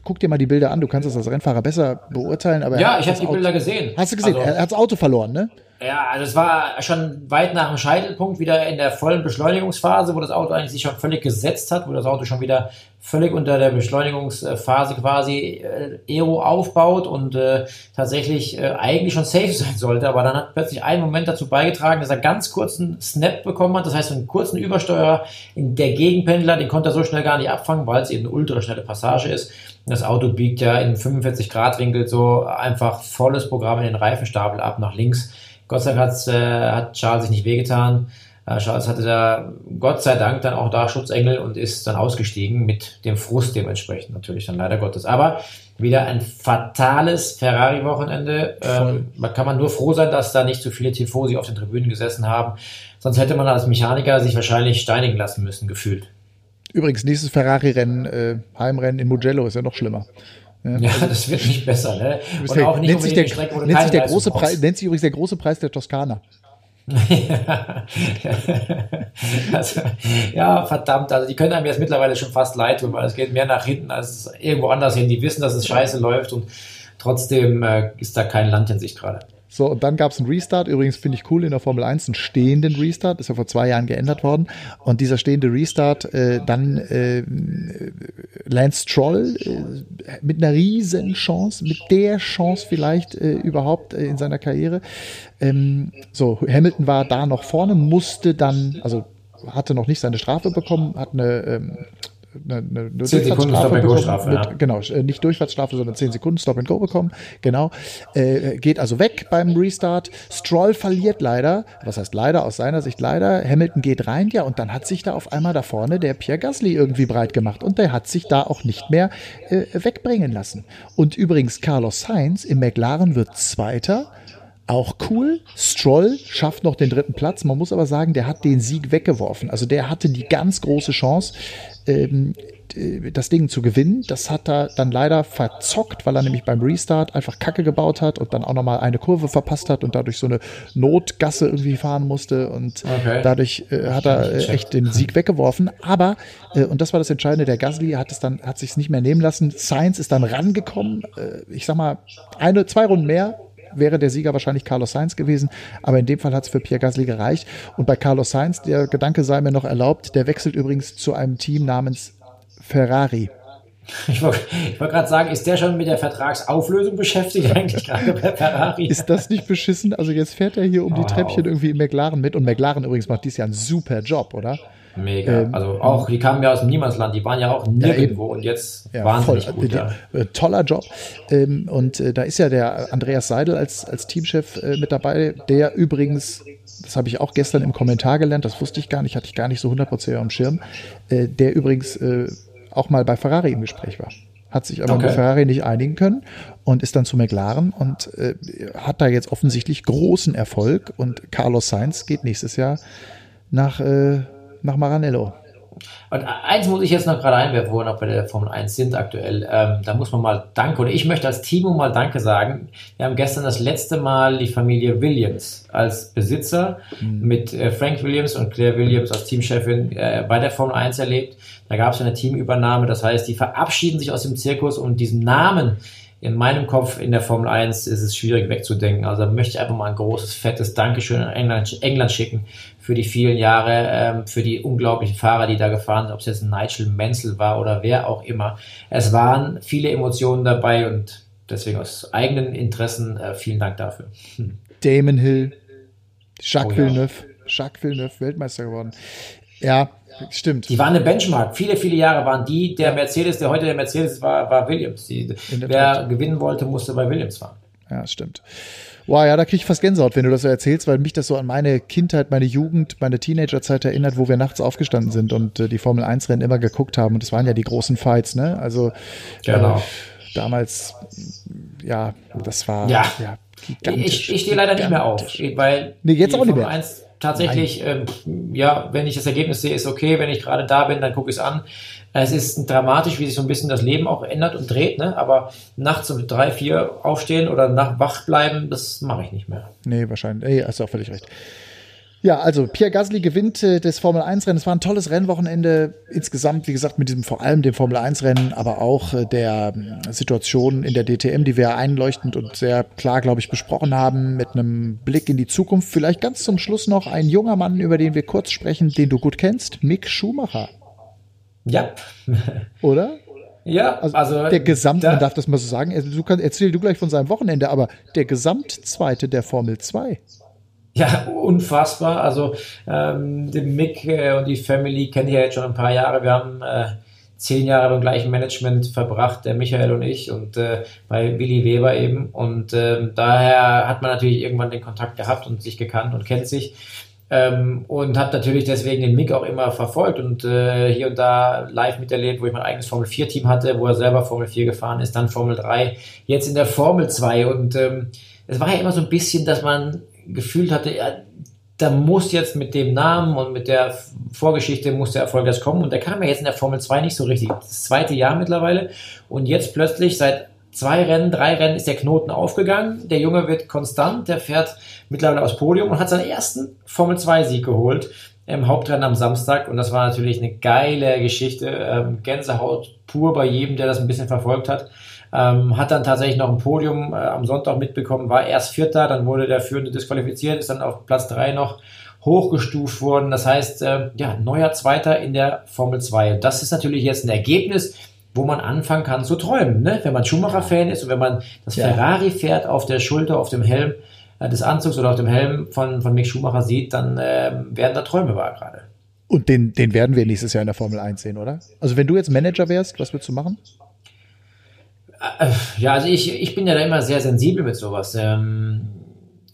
Guck dir mal die Bilder an, du kannst das als Rennfahrer besser beurteilen. Aber ja, ich habe die Bilder gesehen. Hast du gesehen? Also, er hat das Auto verloren, ne? Ja, also es war schon weit nach dem Scheitelpunkt wieder in der vollen Beschleunigungsphase, wo das Auto eigentlich sich schon völlig gesetzt hat, wo das Auto schon wieder völlig unter der Beschleunigungsphase quasi äh, Aero aufbaut und äh, tatsächlich äh, eigentlich schon safe sein sollte. Aber dann hat plötzlich ein Moment dazu beigetragen, dass er ganz kurzen Snap bekommen hat. Das heißt, einen kurzen Übersteuer in der Gegenpendler, den konnte er so schnell gar nicht abfangen, weil es eben eine ultraschnelle Passage ist. Das Auto biegt ja in 45 Grad Winkel so einfach volles Programm in den Reifenstapel ab nach links Gott sei Dank äh, hat Charles sich nicht wehgetan. Äh, Charles hatte da Gott sei Dank dann auch da Schutzengel und ist dann ausgestiegen mit dem Frust dementsprechend natürlich dann leider Gottes. Aber wieder ein fatales Ferrari-Wochenende. Ähm, da kann man nur froh sein, dass da nicht so viele Tifosi auf den Tribünen gesessen haben. Sonst hätte man als Mechaniker sich wahrscheinlich steinigen lassen müssen, gefühlt. Übrigens, nächstes Ferrari-Rennen, äh, Heimrennen in Mugello ist ja noch schlimmer. Ja, ja das wird nicht besser. Ne? Und auch nicht nennt sich der, Strecke, nennt sich der große Preis, nennt sich übrigens der große Preis der Toskana. ja. also, ja, verdammt. Also die können einem jetzt mittlerweile schon fast leid tun, weil es geht mehr nach hinten als irgendwo anders hin. Die wissen, dass es scheiße läuft und trotzdem äh, ist da kein Land in sich gerade. So, und dann gab es einen Restart. Übrigens finde ich cool in der Formel 1 einen stehenden Restart. Ist ja vor zwei Jahren geändert worden. Und dieser stehende Restart, äh, dann äh, Lance Stroll äh, mit einer riesen Chance, mit der Chance vielleicht äh, überhaupt äh, in seiner Karriere. Ähm, so, Hamilton war da noch vorne, musste dann, also hatte noch nicht seine Strafe bekommen, hat eine ähm, eine, eine 10 Sekunden Stop and Go Strafe. Mit, ja. Genau, äh, nicht Durchfahrtsstrafe, sondern 10 Sekunden Stop and Go bekommen. Genau. Äh, geht also weg beim Restart. Stroll verliert leider. Was heißt leider? Aus seiner Sicht leider. Hamilton geht rein, ja, und dann hat sich da auf einmal da vorne der Pierre Gasly irgendwie breit gemacht. Und der hat sich da auch nicht mehr äh, wegbringen lassen. Und übrigens, Carlos Sainz im McLaren wird Zweiter. Auch cool. Stroll schafft noch den dritten Platz. Man muss aber sagen, der hat den Sieg weggeworfen. Also der hatte die ganz große Chance, ähm, das Ding zu gewinnen. Das hat er dann leider verzockt, weil er nämlich beim Restart einfach Kacke gebaut hat und dann auch nochmal eine Kurve verpasst hat und dadurch so eine Notgasse irgendwie fahren musste. Und Okay. dadurch äh, hat er äh, echt den Sieg weggeworfen. Aber, äh, und das war das Entscheidende, der Gasly hat es dann, hat sich nicht mehr nehmen lassen. Sainz ist dann rangekommen. Äh, ich sag mal, eine, zwei Runden mehr wäre der Sieger wahrscheinlich Carlos Sainz gewesen, aber in dem Fall hat es für Pierre Gasly gereicht. Und bei Carlos Sainz, der Gedanke sei mir noch erlaubt, der wechselt übrigens zu einem Team namens Ferrari. Ich wollte wollt gerade sagen, ist der schon mit der Vertragsauflösung beschäftigt, eigentlich gerade bei Ferrari? Ist das nicht beschissen? Also jetzt fährt er hier um die Wow. Treppchen irgendwie im McLaren mit und McLaren übrigens macht dies Jahr einen super Job, oder? Mega. also auch, die kamen ja aus dem Niemandsland, die waren ja auch nirgendwo und jetzt Ja, wahnsinnig voll, gut. Ja. äh, toller Job. Ähm, und äh, da ist ja der Andreas Seidel als, als Teamchef äh, mit dabei, der übrigens, das habe ich auch gestern im Kommentar gelernt, das wusste ich gar nicht, hatte ich gar nicht so 100% am Schirm, äh, der übrigens äh, auch mal bei Ferrari im Gespräch war. Hat sich aber Okay. mit Ferrari nicht einigen können und ist dann zu McLaren und äh, hat da jetzt offensichtlich großen Erfolg. Und Carlos Sainz geht nächstes Jahr nach, äh, nach Maranello. Und eins muss ich jetzt noch gerade einwerfen, wo wir noch bei der Formel 1 sind aktuell. Ähm, da muss man mal Danke, oder ich möchte als Timo mal Danke sagen. Wir haben gestern das letzte Mal die Familie Williams als Besitzer mit äh, Frank Williams und Claire Williams als Teamchefin äh, bei der Formel 1 erlebt. Da gab es eine Teamübernahme, das heißt, die verabschieden sich aus dem Zirkus und diesen Namen in meinem Kopf in der Formel 1 ist es schwierig wegzudenken. Also da möchte ich einfach mal ein großes, fettes Dankeschön an England, England schicken für die vielen Jahre, ähm, für die unglaublichen Fahrer, die da gefahren sind, ob es jetzt Nigel Mansell war oder wer auch immer. Es waren viele Emotionen dabei und deswegen aus eigenen Interessen äh, vielen Dank dafür. Damon Hill, Jacques Oh ja. Villeneuve, Jacques Villeneuve, Weltmeister geworden. Ja, stimmt. Die waren eine Benchmark. Viele, viele Jahre waren die. Der Mercedes, der heute der Mercedes war, war Williams. Die, wer Tat. gewinnen wollte, musste bei Williams fahren. Ja, stimmt. Wow, ja, da kriege ich fast Gänsehaut, wenn du das so erzählst, weil mich das so an meine Kindheit, meine Jugend, meine Teenagerzeit erinnert, wo wir nachts aufgestanden sind und äh, die Formel 1 Rennen immer geguckt haben. Und es waren ja die großen Fights, ne? Also Genau. äh, damals, ja, das war Ja. gigantisch. Ich, ich stehe leider nicht mehr auf, weil Nee, jetzt auch nicht Formel mehr. 1 tatsächlich, ähm, ja, wenn ich das Ergebnis sehe, ist okay. Wenn ich gerade da bin, dann gucke ich es an. Es ist dramatisch, wie sich so ein bisschen das Leben auch ändert und dreht, ne? aber nachts um drei, vier aufstehen oder nach wach bleiben, das mache ich nicht mehr. Nee, wahrscheinlich. Ey, hast du auch völlig recht. Ja, also Pierre Gasly gewinnt äh, das Formel 1 Rennen. Es war ein tolles Rennwochenende insgesamt, wie gesagt, mit diesem vor allem dem Formel 1 Rennen, aber auch äh, der äh, Situation in der DTM, die wir einleuchtend und sehr klar, glaube ich, besprochen haben, mit einem Blick in die Zukunft. Vielleicht ganz zum Schluss noch ein junger Mann, über den wir kurz sprechen, den du gut kennst, Mick Schumacher, Ja, oder? ja, Also, also, der Gesamt, da- man darf das mal so sagen, also du kannst, erzähl du gleich von seinem Wochenende, aber der Gesamtzweite der Formel 2. Ja, unfassbar. Also ähm, den Mick äh, und die Family kenne ich ja jetzt schon ein paar Jahre. Wir haben äh, zehn Jahre beim gleichen Management verbracht, der Michael und ich, und äh, bei Willi Weber eben. Und ähm, daher hat man natürlich irgendwann den Kontakt gehabt und sich gekannt und kennt sich. Ähm, und habe natürlich deswegen den Mick auch immer verfolgt und äh, hier und da live miterlebt, wo ich mein eigenes Formel 4 Team hatte, wo er selber Formel 4 gefahren ist, dann Formel 3, jetzt in der Formel 2 und ähm, es war ja immer so ein bisschen, dass man gefühlt hatte, ja, da muss jetzt mit dem Namen und mit der Vorgeschichte muss der Erfolg erst kommen und der kam ja jetzt in der Formel 2 nicht so richtig. Das zweite Jahr mittlerweile und jetzt plötzlich seit zwei Rennen, drei Rennen ist der Knoten aufgegangen. Der Junge wird konstant, der fährt mittlerweile aufs Podium und hat seinen ersten Formel 2 Sieg geholt im Hauptrennen am Samstag und das war natürlich eine geile Geschichte. Ähm, Gänsehaut pur bei jedem, der das ein bisschen verfolgt hat. Ähm, hat dann tatsächlich noch ein Podium äh, am Sonntag mitbekommen, war erst Vierter, dann wurde der Führende disqualifiziert, ist dann auf Platz drei noch hochgestuft worden. Das heißt, äh, ja, neuer Zweiter in der Formel 2. Das ist natürlich jetzt ein Ergebnis, wo man anfangen kann zu träumen. Ne? Wenn man Schumacher-Fan ist und wenn man das Ja. Ferrari fährt auf der Schulter, auf dem Helm äh, des Anzugs oder auf dem Helm von, von Mick Schumacher sieht, dann äh, werden da Träume wahr gerade. Und den, den werden wir nächstes Jahr in der Formel 1 sehen, oder? Also wenn du jetzt Manager wärst, was würdest du machen? Ja, also ich, ich bin ja da immer sehr sensibel mit sowas. Ähm,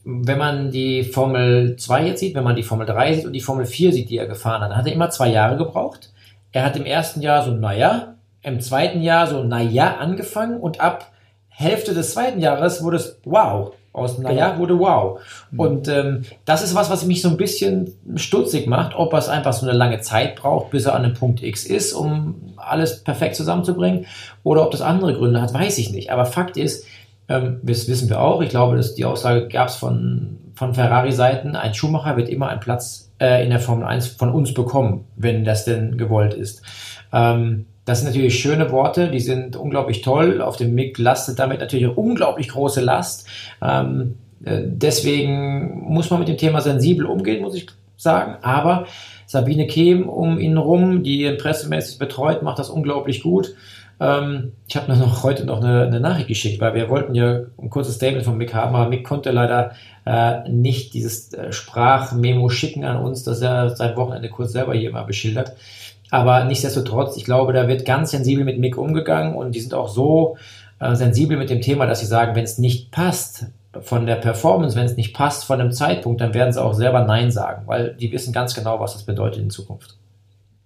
wenn man die Formel 2 jetzt sieht, wenn man die Formel 3 sieht und die Formel 4 sieht, die er gefahren hat, hat er immer zwei Jahre gebraucht. Er hat im ersten Jahr so, naja, im zweiten Jahr so, naja, angefangen und ab Hälfte des zweiten Jahres wurde es wow. Aus naja genau. wurde wow. Mhm. Und ähm, das ist was, was mich so ein bisschen stutzig macht, ob es einfach so eine lange Zeit braucht, bis er an einem Punkt X ist, um alles perfekt zusammenzubringen, oder ob das andere Gründe hat, weiß ich nicht. Aber Fakt ist, ähm, das wissen wir auch, ich glaube, dass die Aussage gab es von, von Ferrari-Seiten, ein Schumacher wird immer einen Platz äh, in der Formel 1 von uns bekommen, wenn das denn gewollt ist. Ähm, das sind natürlich schöne Worte, die sind unglaublich toll. Auf dem Mick lastet damit natürlich eine unglaublich große Last. Ähm, äh, deswegen muss man mit dem Thema sensibel umgehen, muss ich sagen. Aber Sabine Kehm um ihn rum, die ihn pressemäßig betreut, macht das unglaublich gut. Ähm, ich habe noch heute noch eine, eine, Nachricht geschickt, weil wir wollten ja ein kurzes Statement von Mick haben, aber Mick konnte leider äh, nicht dieses äh, Sprachmemo schicken an uns, dass er sein Wochenende kurz selber hier mal beschildert. Aber nichtsdestotrotz, ich glaube, da wird ganz sensibel mit Mick umgegangen und die sind auch so äh, sensibel mit dem Thema, dass sie sagen, wenn es nicht passt von der Performance, wenn es nicht passt von dem Zeitpunkt, dann werden sie auch selber Nein sagen, weil die wissen ganz genau, was das bedeutet in Zukunft.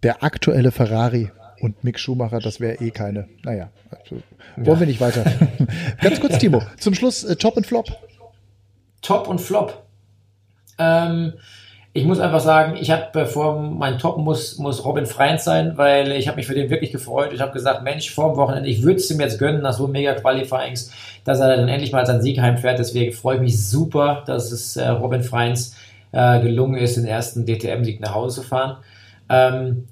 Der aktuelle Ferrari und Mick Schumacher, das wäre eh keine. Naja, also, wollen ja. wir nicht weiter. ganz kurz, Timo, zum Schluss äh, Top und Flop. Top und Flop. Ähm, ich muss einfach sagen, ich habe vor mein Top muss, muss Robin Freund sein, weil ich habe mich für den wirklich gefreut. Ich habe gesagt, Mensch, vor dem Wochenende, ich würde es ihm jetzt gönnen nach so mega Qualifyings, dass er dann endlich mal seinen Sieg heimfährt. Deswegen freue ich mich super, dass es äh, Robin Freins äh, gelungen ist, den ersten DTM-Sieg nach Hause zu fahren. Ähm,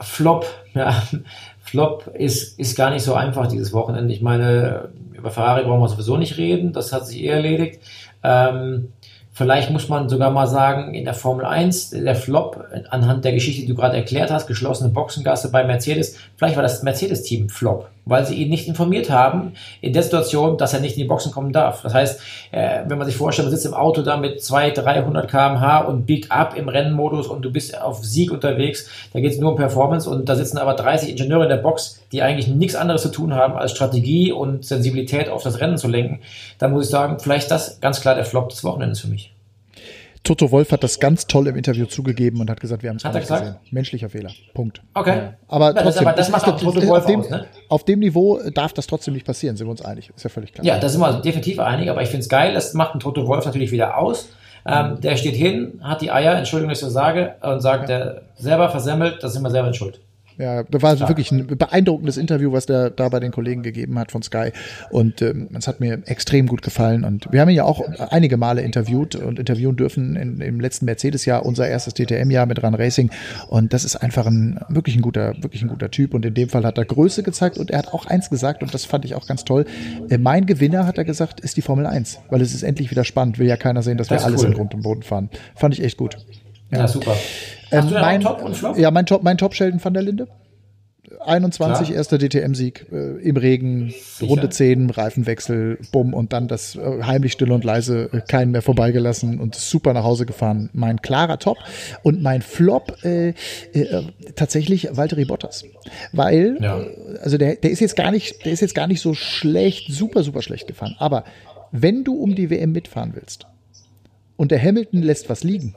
Flop, ja, Flop ist, ist gar nicht so einfach dieses Wochenende. Ich meine, über Ferrari brauchen wir sowieso nicht reden, das hat sich eh erledigt. Ähm, Vielleicht muss man sogar mal sagen, in der Formel 1, der Flop, anhand der Geschichte, die du gerade erklärt hast, geschlossene Boxengasse bei Mercedes, vielleicht war das Mercedes-Team Flop weil sie ihn nicht informiert haben in der Situation, dass er nicht in die Boxen kommen darf. Das heißt, äh, wenn man sich vorstellt, man sitzt im Auto da mit 200, 300 kmh und biegt ab im Rennmodus und du bist auf Sieg unterwegs, da geht es nur um Performance und da sitzen aber 30 Ingenieure in der Box, die eigentlich nichts anderes zu tun haben, als Strategie und Sensibilität auf das Rennen zu lenken, dann muss ich sagen, vielleicht das ganz klar der Flop des Wochenendes für mich. Toto Wolf hat das ganz toll im Interview zugegeben und hat gesagt, wir haben es nicht gesehen. Menschlicher Fehler. Punkt. Okay. Ja. Aber ja, trotzdem, das, aber das macht auch Toto Wolf auf dem, aus, ne? auf dem Niveau darf das trotzdem nicht passieren, sind wir uns einig. Ist ja völlig klar. Ja, da sind wir definitiv einig, aber ich finde es geil, das macht ein Toto Wolf natürlich wieder aus. Ähm, der steht hin, hat die Eier, Entschuldigung, dass ich so sage, und sagt, ja. der selber versemmelt, das sind wir selber in Schuld. Ja, das war Stark. wirklich ein beeindruckendes Interview, was der da bei den Kollegen gegeben hat von Sky. Und ähm, es hat mir extrem gut gefallen. Und wir haben ihn ja auch einige Male interviewt und interviewen dürfen in, im letzten Mercedes-Jahr, unser erstes DTM-Jahr mit Run Racing. Und das ist einfach ein wirklich ein guter, wirklich ein guter Typ. Und in dem Fall hat er Größe gezeigt und er hat auch eins gesagt, und das fand ich auch ganz toll. Äh, mein Gewinner, hat er gesagt, ist die Formel 1, weil es ist endlich wieder spannend. Will ja keiner sehen, dass das wir alles cool. in Grund und Boden fahren. Fand ich echt gut. Ja, ja super. Ähm, mein, Top und Flop? Ja, mein Top, mein Top Sheldon van der Linde. 21, Klar. erster DTM-Sieg äh, im Regen, Sicher. Runde 10, Reifenwechsel, bumm, und dann das äh, heimlich still und leise, äh, keinen mehr vorbeigelassen und super nach Hause gefahren. Mein klarer Top. Und mein Flop äh, äh, tatsächlich Valtteri Bottas. Weil, ja. Äh, also der, der ist jetzt gar nicht, der ist jetzt gar nicht so schlecht, super, super schlecht gefahren. Aber wenn du um die WM mitfahren willst und der Hamilton lässt was liegen,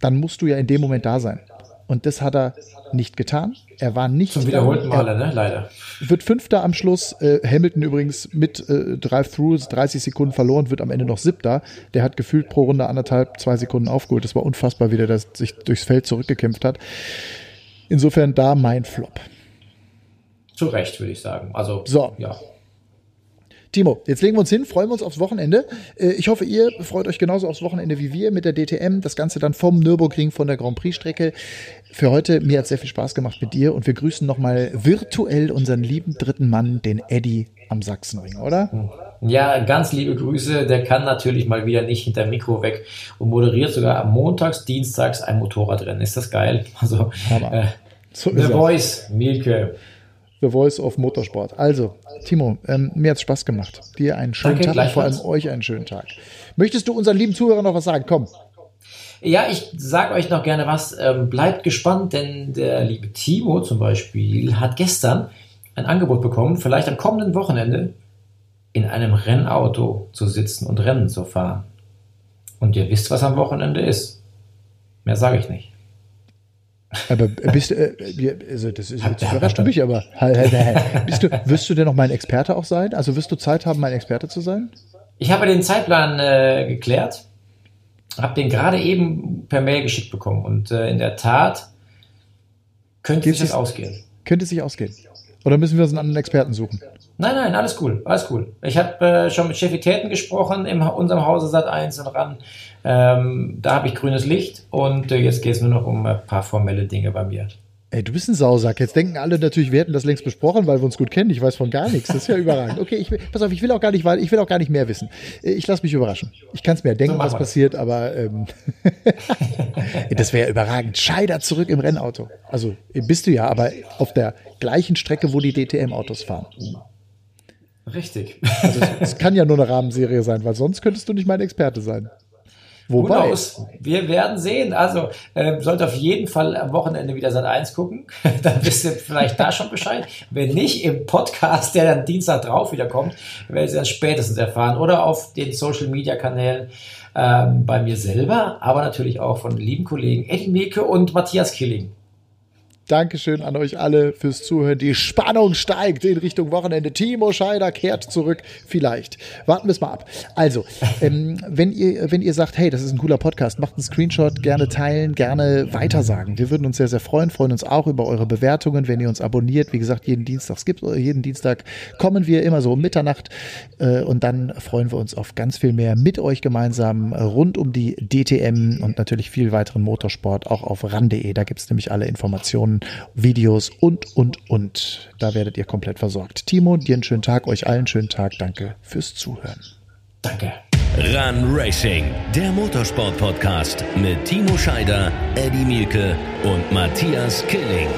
dann musst du ja in dem Moment da sein. Und das hat er nicht getan. Er war nicht. Zum wiederholten Male, ne? Leider. Wird Fünfter am Schluss. Äh, Hamilton übrigens mit äh, Drive-Through 30 Sekunden verloren, wird am Ende noch Siebter. Der hat gefühlt pro Runde anderthalb, zwei Sekunden aufgeholt. Das war unfassbar, wie der das sich durchs Feld zurückgekämpft hat. Insofern da mein Flop. Zu Recht, würde ich sagen. Also, so. ja. Timo, jetzt legen wir uns hin, freuen wir uns aufs Wochenende. Äh, ich hoffe, ihr freut euch genauso aufs Wochenende wie wir mit der DTM. Das Ganze dann vom Nürburgring, von der Grand Prix-Strecke. Für heute, mir hat sehr viel Spaß gemacht mit dir und wir grüßen nochmal virtuell unseren lieben dritten Mann, den Eddie am Sachsenring, oder? Ja, ganz liebe Grüße. Der kann natürlich mal wieder nicht hinter Mikro weg und moderiert sogar am Montags, Dienstags ein Motorradrennen. Ist das geil? Also, äh, so The Voice, Mielke. The Voice of Motorsport. Also, Timo, ähm, mir hat es Spaß gemacht. Dir einen schönen Danke, Tag und vor allem euch einen schönen Tag. Möchtest du unseren lieben Zuhörern noch was sagen? Komm. Ja, ich sage euch noch gerne was. Ähm, bleibt gespannt, denn der liebe Timo zum Beispiel hat gestern ein Angebot bekommen, vielleicht am kommenden Wochenende in einem Rennauto zu sitzen und Rennen zu fahren. Und ihr wisst, was am Wochenende ist. Mehr sage ich nicht. Aber bist du, äh, also das ist jetzt überrascht mich, aber bist du, wirst du denn noch mein Experte auch sein? Also wirst du Zeit haben, mein Experte zu sein? Ich habe den Zeitplan äh, geklärt, habe den gerade eben per Mail geschickt bekommen und äh, in der Tat könnte Geht's sich das ausgehen. Könnte sich ausgehen. Oder müssen wir uns einen anderen Experten suchen? Nein, nein, alles cool, alles cool. Ich habe äh, schon mit Chefitäten gesprochen in unserem Hause Sat 1 und ran. Ähm, da habe ich grünes Licht und äh, jetzt geht es nur noch um ein paar formelle Dinge bei mir. Ey, du bist ein Sausack. Jetzt denken alle natürlich, wir hätten das längst besprochen, weil wir uns gut kennen. Ich weiß von gar nichts. Das ist ja überragend. Okay, ich, pass auf, ich will auch gar nicht, ich will auch gar nicht mehr wissen. Ich lasse mich überraschen. Ich kann es mir denken, so was passiert, aber ähm, das wäre ja überragend. Scheider zurück im Rennauto. Also bist du ja, aber auf der gleichen Strecke, wo die DTM-Autos fahren. Richtig. Also es kann ja nur eine Rahmenserie sein, weil sonst könntest du nicht mein Experte sein. Wobei. Wir werden sehen. Also äh, sollt auf jeden Fall am Wochenende wieder Sat 1 gucken. dann wisst ihr vielleicht da schon Bescheid. Wenn nicht, im Podcast, der dann Dienstag drauf wiederkommt, werdet ihr das spätestens erfahren. Oder auf den Social Media Kanälen ähm, bei mir selber, aber natürlich auch von lieben Kollegen Eddie Meke und Matthias Killing. Dankeschön an euch alle fürs Zuhören. Die Spannung steigt in Richtung Wochenende. Timo Scheider kehrt zurück. Vielleicht. Warten wir es mal ab. Also, ähm, wenn, ihr, wenn ihr sagt, hey, das ist ein cooler Podcast, macht einen Screenshot, gerne teilen, gerne weitersagen. Wir würden uns sehr, sehr freuen, freuen uns auch über eure Bewertungen, wenn ihr uns abonniert. Wie gesagt, jeden Dienstag, es gibt jeden Dienstag kommen wir immer so um Mitternacht äh, und dann freuen wir uns auf ganz viel mehr mit euch gemeinsam rund um die DTM und natürlich viel weiteren Motorsport auch auf ran.de. Da gibt es nämlich alle Informationen Videos und, und, und. Da werdet ihr komplett versorgt. Timo, dir einen schönen Tag, euch allen einen schönen Tag. Danke fürs Zuhören. Danke. Run Racing, der Motorsport-Podcast mit Timo Scheider, Eddie Mielke und Matthias Killing.